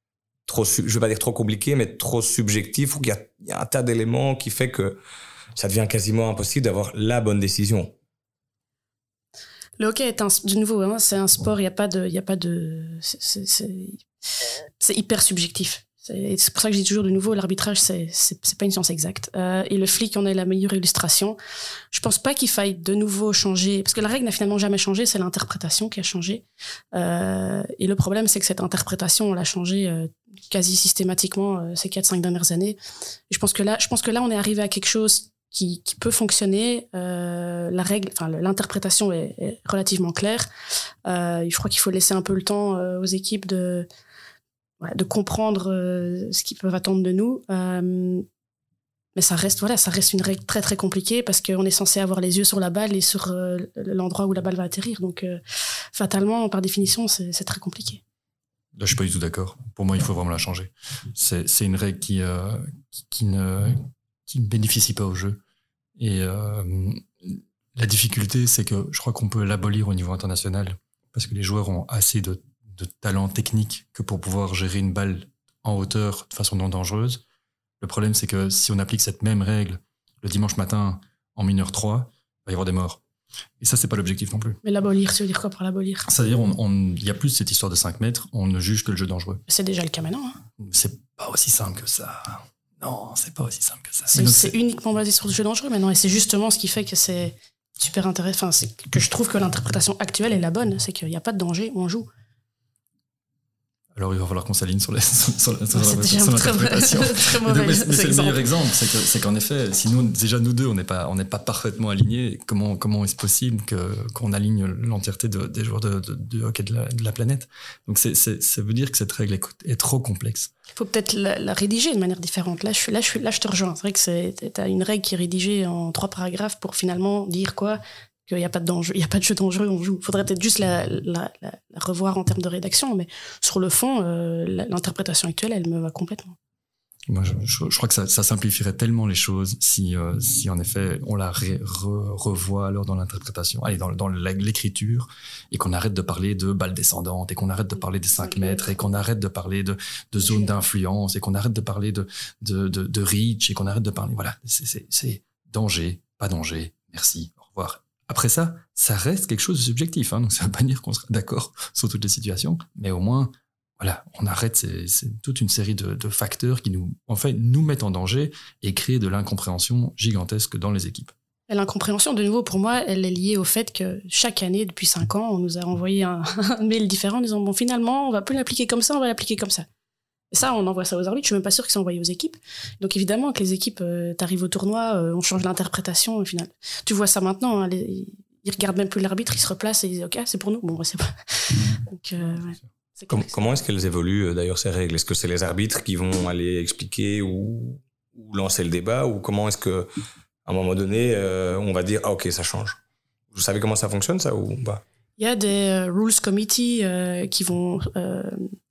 trop, je veux pas dire trop compliqué, mais trop subjectif ou qu'il y, y, a un tas d'éléments qui fait que ça devient quasiment impossible d'avoir la bonne décision. Le hockey est un, de nouveau, hein, c'est un sport, il n'y a pas de, il a pas de, c'est hyper subjectif. C'est pour ça que je dis toujours de nouveau, l'arbitrage, c'est pas une science exacte. Euh, et le flic en est la meilleure illustration. Je pense pas qu'il faille de nouveau changer, parce que la règle n'a finalement jamais changé, c'est l'interprétation qui a changé. Euh, et le problème, c'est que cette interprétation, on l'a changée euh, quasi systématiquement ces 4-5 dernières années. Je pense que là, je pense que là, on est arrivé à quelque chose qui, peut fonctionner. La règle, enfin l'interprétation est, est, relativement claire. Je crois qu'il faut laisser un peu le temps aux équipes de de comprendre euh, ce qu'ils peuvent attendre de nous. Euh, mais ça reste, voilà, ça reste une règle très très compliquée parce qu'on est censé avoir les yeux sur la balle et sur euh, l'endroit où la balle va atterrir. Donc, fatalement, par définition, c'est très compliqué. Là, je suis pas du tout d'accord. Pour moi, il faut vraiment la changer. C'est une règle qui, qui, ne, qui ne bénéficie pas au jeu. Et la difficulté, c'est que je crois qu'on peut l'abolir au niveau international parce que les joueurs ont assez de de talent technique que pour pouvoir gérer une balle en hauteur de façon non dangereuse. Le problème, c'est que si on applique cette même règle le dimanche matin en mineur 3, il va y avoir des morts. Et ça, c'est pas l'objectif non plus. Mais l'abolir, ça veut dire quoi par l'abolir? C'est-à-dire, il on, y a plus cette histoire de 5 mètres, on ne juge que le jeu dangereux. C'est déjà le cas maintenant. Hein. C'est pas aussi simple que ça. Non, c'est pas aussi simple que ça. C'est uniquement basé sur le jeu dangereux maintenant, et c'est justement ce qui fait que c'est super intéressant. Enfin, que je trouve que l'interprétation actuelle est la bonne, c'est qu'il n'y a pas de danger, on joue. Alors il va falloir qu'on s'aligne sur, la sur, l'interprétation. mais, c'est le meilleur exemple, c'est qu'en effet, si nous, déjà nous deux, on n'est pas, on n'est pas parfaitement alignés, comment, comment est-ce possible que, qu'on aligne l'entièreté de, des joueurs de, de, hockey de la, de la, planète? Donc c'est, ça veut dire que cette règle est, est trop complexe. Il faut peut-être la, rédiger de manière différente. Là, je suis, là, je suis, là, je te rejoins. C'est vrai que c'est, as une règle qui est rédigée en trois paragraphes pour finalement dire quoi qu'il n'y a pas de danger, il y a pas de jeu dangereux, on joue. Faudrait peut-être juste la, la, la, revoir en termes de rédaction, mais sur le fond, euh, l'interprétation actuelle, elle me va complètement. Moi, je, je, je crois que ça, ça, simplifierait tellement les choses si, euh, si en effet on la re, revoit alors dans l'interprétation, allez, dans, dans l'écriture, et qu'on arrête de parler de balles descendantes, et qu'on arrête de parler des 5 mètres, et qu'on arrête de parler de, de zones d'influence, et qu'on arrête de parler de, de, de, de reach, et qu'on arrête de parler, voilà, c'est danger, pas danger, merci, au revoir. Après ça, ça reste quelque chose de subjectif. Hein, donc ça ne veut pas dire qu'on sera d'accord sur toutes les situations, mais au moins, voilà, on arrête toute une série de, facteurs qui nous, en fait, nous mettent en danger et créent de l'incompréhension gigantesque dans les équipes. L'incompréhension, de nouveau, pour moi, elle est liée au fait que chaque année, depuis cinq ans, on nous a envoyé un, un mail différent en disant bon, finalement, on va plus l'appliquer comme ça, on va l'appliquer comme ça. Et ça, on envoie ça aux arbitres. Je suis même pas sûr qu'ils soient envoyés aux équipes. Donc évidemment que les équipes, euh, t'arrives au tournoi, euh, on change l'interprétation au final. Tu vois ça maintenant. Hein, les, ils regardent même plus l'arbitre, ils se replacent et ils disent ok, c'est pour nous. Bon, c'est pas. Donc, euh, ouais, comment, comment est-ce qu'elles évoluent euh, d'ailleurs ces règles? Est-ce que c'est les arbitres qui vont aller expliquer ou, ou lancer le débat? Ou comment est-ce que à un moment donné euh, on va dire ah ok ça change? Vous savez comment ça fonctionne ça ou pas? Il y a des rules committee qui vont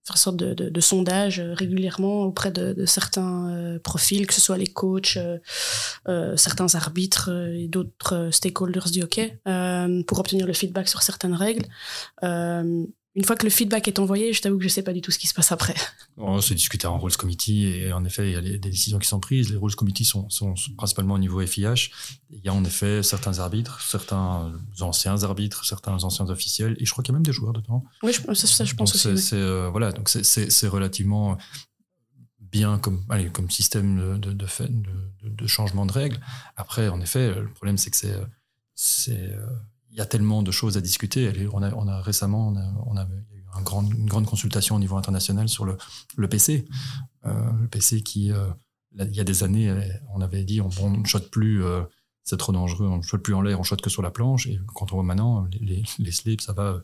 faire sorte de, sondage euh, régulièrement auprès de, de certains euh, profils, que ce soit les coachs, euh certains arbitres et d'autres stakeholders du hockey, pour obtenir le feedback sur certaines règles une fois que le feedback est envoyé, je t'avoue que je sais pas du tout ce qui se passe après. On se discuter en Rules Committee et en effet, il y a des décisions qui sont prises. Les Rules Committee sont, sont principalement au niveau FIH. Il y a en effet certains arbitres, certains anciens arbitres, certains anciens officiels et je crois qu'il y a même des joueurs dedans. Oui, ça, ça je pense aussi. C'est, euh, voilà, donc c'est relativement bien comme, allez, comme système de, de, de, de, changement de règles. Après, en effet, le problème, c'est que c'est, c'est, il y a tellement de choses à discuter. On a, récemment, a, on a eu une grande consultation au niveau international sur le, PC. Euh, le PC qui, euh, il y a des années, on avait dit on ne shot plus, euh, c'est trop dangereux, on ne shot plus en l'air, on shot que sur la planche. Et quand on voit maintenant, les, slips, ça va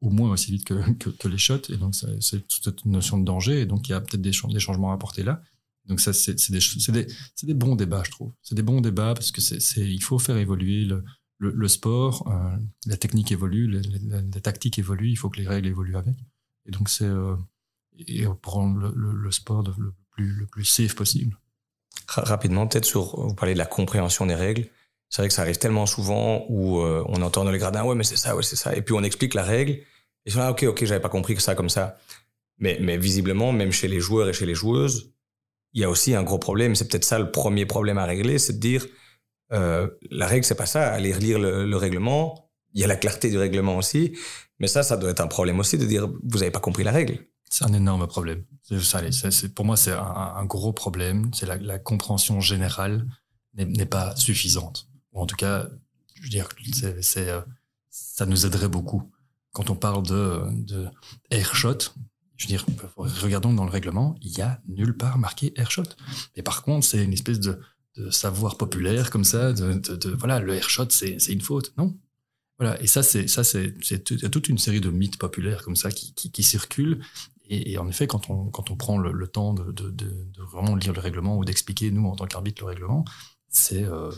au moins aussi vite que, les shots. Et donc, c'est toute cette notion de danger. Et donc, il y a peut-être des, changements à apporter là. Donc, ça, c'est des, bons débats, je trouve. C'est des bons débats parce que c'est il faut faire évoluer le, le, sport, euh, la technique évolue, les, tactiques évoluent, il faut que les règles évoluent avec. Et donc, c'est euh, et pour rendre le, sport le plus, le safe possible. Rapidement, peut-être sur, vous parlez de la compréhension des règles. C'est vrai que ça arrive tellement souvent où euh, on entend dans les gradins, ouais, mais c'est ça, ouais, c'est ça. Et puis on explique la règle. Et sont là, ok, ok, j'avais pas compris que ça comme ça. Mais, mais visiblement, même chez les joueurs et chez les joueuses, il y a aussi un gros problème. C'est peut-être ça le premier problème à régler, c'est de dire, euh, la règle, c'est pas ça. Aller relire le, règlement, il y a la clarté du règlement aussi. Mais ça, ça doit être un problème aussi de dire, vous avez pas compris la règle. C'est un énorme problème. Pour moi, c'est un, gros problème. C'est la, compréhension générale n'est pas suffisante. Ou en tout cas, je veux dire, euh, ça nous aiderait beaucoup. Quand on parle de, de airshot, je veux dire, regardons dans le règlement, il y a nulle part marqué airshot. Et par contre, c'est une espèce de, de savoir populaire comme ça, de, voilà, le airshot, c'est, une faute. Non? Voilà. Et ça, c'est, ça, c'est, toute une série de mythes populaires comme ça qui, circulent et, en effet, quand on, quand on prend le, temps de, de, de, vraiment lire le règlement ou d'expliquer, nous, en tant qu'arbitre, le règlement, c'est euh,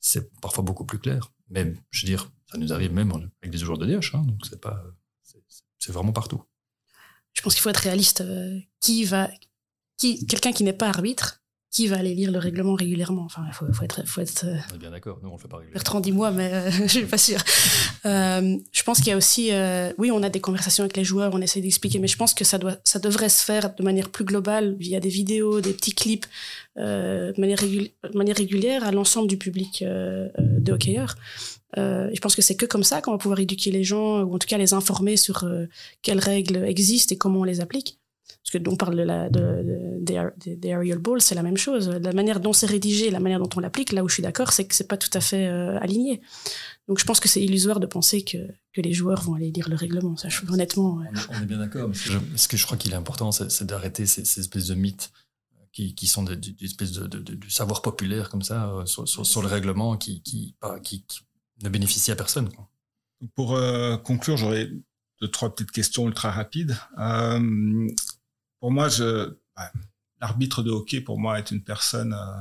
c'est parfois beaucoup plus clair. Mais, je veux dire, ça nous arrive même avec des joueurs de DH, hein, donc c'est pas, c'est vraiment partout. Je pense qu'il faut être réaliste. Euh, qui va, qui, quelqu'un qui n'est pas arbitre, qui va aller lire le règlement régulièrement Enfin, il faut, faut, être. Faut être euh, on est bien d'accord, nous on le fait pas régulièrement. Bertrand, dis-moi, mais euh, je suis pas sûre. Euh, je pense qu'il y a aussi. Euh, oui, on a des conversations avec les joueurs, on essaie d'expliquer, mais je pense que ça, doit, ça devrait se faire de manière plus globale, via des vidéos, des petits clips, de, manière de manière régulière à l'ensemble du public de hockeyeurs. je pense que c'est que comme ça qu'on va pouvoir éduquer les gens, ou en tout cas les informer sur quelles règles existent et comment on les applique. Parce que on parle de la, de, des aerial balls, c'est la même chose. La manière dont c'est rédigé, la manière dont on l'applique, là où je suis d'accord, c'est que c'est pas tout à fait euh, aligné. Donc je pense que c'est illusoire de penser que, que les joueurs vont aller lire le règlement. Ça, honnêtement. On, est bien d'accord. Ce que je crois qu'il est important, c'est d'arrêter ces, ces, espèces de mythes qui, qui sont des, des espèces de, de, du savoir populaire comme ça euh, sur, sur, le règlement qui, qui, qui, ne bénéficie à personne. Quoi. Pour euh, conclure, j'aurais deux, trois petites questions ultra rapides. Euh, pour moi, je, l'arbitre de hockey, pour moi, est une personne euh,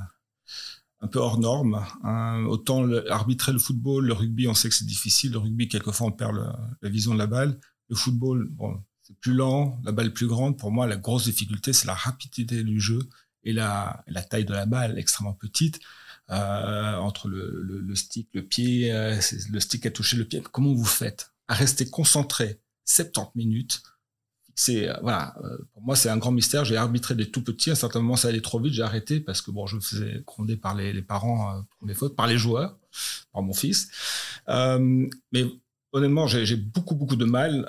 un peu hors norme. Hein. Autant arbitrer le football, le rugby, on sait que c'est difficile. Le rugby, quelquefois, on perd la vision de la balle. Le football, bon, c'est plus lent, la balle plus grande. Pour moi, la grosse difficulté, c'est la rapidité du jeu et la, la taille de la balle, extrêmement petite. Euh, entre le, le, le, stick, le pied, euh, le stick a touché le pied. Comment vous faites? À rester concentré 70 minutes c'est euh, voilà euh, pour moi c'est un grand mystère. J'ai arbitré des tout petits. À un certain moment ça allait trop vite. J'ai arrêté parce que bon je me faisais gronder par les, parents euh, par les joueurs par mon fils. Mais honnêtement j'ai beaucoup beaucoup de mal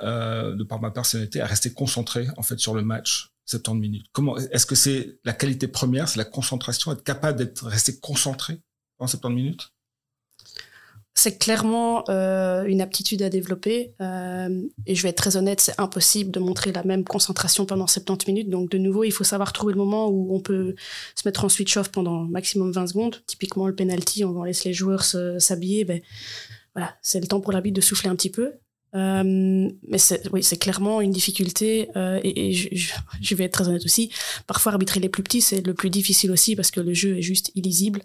de par ma personnalité à rester concentré en fait sur le match 70 minutes. Comment est-ce que c'est la qualité première c'est la concentration être capable d'être resté concentré pendant 70 minutes? C'est clairement euh, une aptitude à développer. Euh, et je vais être très honnête, c'est impossible de montrer la même concentration pendant 70 minutes. Donc, de nouveau, il faut savoir trouver le moment où on peut se mettre en switch off pendant maximum 20 secondes. Typiquement, le penalty, on laisse les joueurs s'habiller. Ben, voilà, c'est le temps pour l'arbitre de souffler un petit peu. Euh, mais oui, c'est clairement une difficulté. Et, je, vais être très honnête aussi. Parfois, arbitrer les plus petits, c'est le plus difficile aussi parce que le jeu est juste illisible.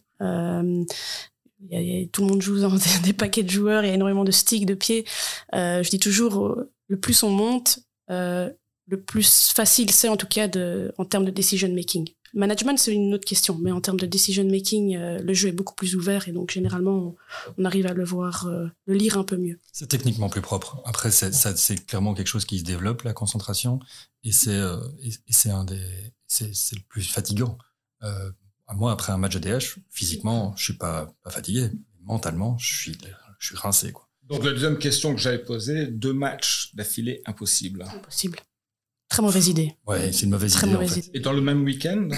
Y a, tout le monde joue dans des, paquets de joueurs, il y a énormément de sticks, de pieds. Euh, je dis toujours, euh, le plus on monte, euh, le plus facile c'est en tout cas de, en termes de decision making. management, c'est une autre question, mais en termes de decision making, le jeu est beaucoup plus ouvert et donc généralement, on, arrive à le voir, le lire un peu mieux. C'est techniquement plus propre. Après, c'est clairement quelque chose qui se développe, la concentration, et c'est et, c'est un des, c'est le plus fatigant. Euh, moi, après un match de DH, physiquement, je suis pas, pas fatigué. Mentalement, je suis, je suis rincé, quoi. Donc, la deuxième question que j'avais posée, deux matchs d'affilée impossible. Impossible. Très mauvaise idée. Ouais, c'est une mauvaise Très idée. mauvaise en fait. idée. Et dans le même week-end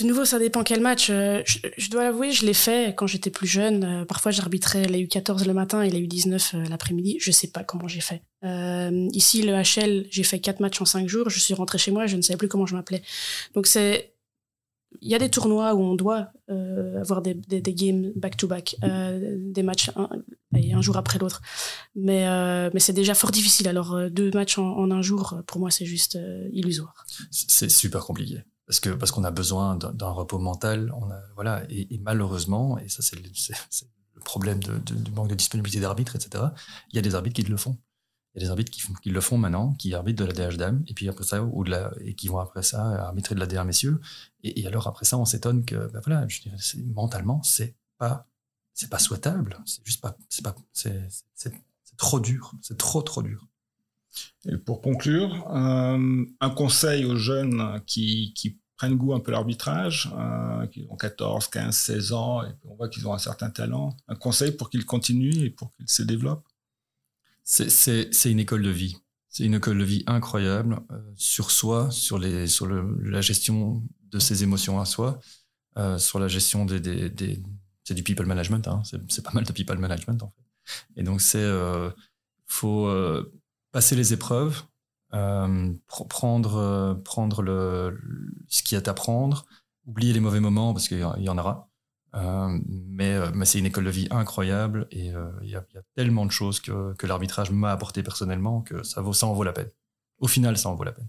De nouveau, ça dépend quel match. Euh, Je, je dois l'avouer, je l'ai fait quand j'étais plus jeune. Euh, Parfois, j'arbitrais les U14 le matin et les U19 euh, l'après-midi. Je sais pas comment j'ai fait. Euh, ici, le HL, j'ai fait quatre matchs en cinq jours. Je suis rentrée chez moi, je ne savais plus comment je m'appelais. Donc, c'est. Il y a des tournois où on doit euh, avoir des, des, games back-to-back, euh, des matchs un, jour après l'autre. Mais, euh, mais c'est déjà fort difficile. Alors, deux matchs en, un jour, pour moi, c'est juste illusoire. C'est super compliqué. Parce que parce qu'on a besoin d'un repos mental, on a voilà et, malheureusement et ça c'est le, problème du manque de disponibilité d'arbitres etc. Il y a des arbitres qui le font. Il y a des arbitres qui, le font maintenant, qui arbitrent de la DH dame et puis après ça ou qui vont après ça arbitrer de la DH messieurs. Et, alors après ça on s'étonne que ben voilà je dirais mentalement c'est pas c'est pas souhaitable. C'est juste pas c'est pas c'est c'est trop dur. C'est trop trop dur. Et pour conclure, euh, un conseil aux jeunes qui, prennent goût un peu à l'arbitrage, euh, qui ont 14, 15, 16 ans, et on voit qu'ils ont un certain talent, un conseil pour qu'ils continuent et pour qu'ils se développent? C'est- une école de vie. C'est une école de vie incroyable euh, sur soi, sur, les, sur le, la gestion de ses émotions à soi, euh, sur la gestion des... des, des- c'est du people management, hein, c'est pas mal de people management en fait. Et donc c'est... euh, faut euh, passer les épreuves, euh, pr- prendre, euh, prendre le, ce qu'il y a à prendre, oublier les mauvais moments parce qu'il y en aura. Euh, mais euh, mais c'est une école de vie incroyable et euh, il y, a, tellement de choses que, l'arbitrage m'a apporté personnellement que ça, vaut, ça en vaut la peine. Au final, ça en vaut la peine.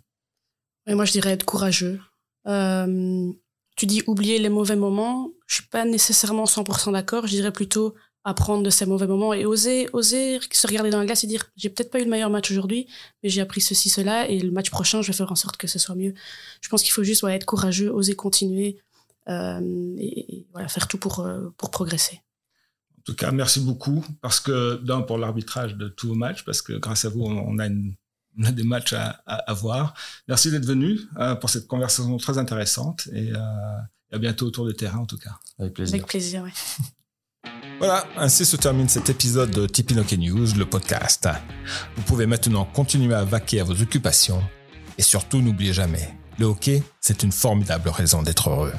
Et moi, je dirais être courageux. Tu dis oublier les mauvais moments. Je suis pas nécessairement 100% d'accord. Je dirais plutôt apprendre de ces mauvais moments et oser, oser se regarder dans la glace et dire j'ai peut-être pas eu le meilleur match aujourd'hui, mais j'ai appris ceci, cela, et le match prochain, je vais faire en sorte que ce soit mieux. Je pense qu'il faut juste être courageux, oser continuer et, et voilà, faire tout pour, euh, pour progresser. En tout cas, merci beaucoup, parce que d'un, pour l'arbitrage de tous vos matchs, parce que grâce à vous, on, on a, une, on a des matchs à, à, à voir. Merci d'être venu euh, pour cette conversation très intéressante, et, euh, et à bientôt autour du terrain, en tout cas. Avec plaisir. Avec plaisir, ouais. Voilà, ainsi se termine cet épisode de Tipinoke News, le podcast. Vous pouvez maintenant continuer à vaquer à vos occupations et surtout n'oubliez jamais, le hockey, c'est une formidable raison d'être heureux.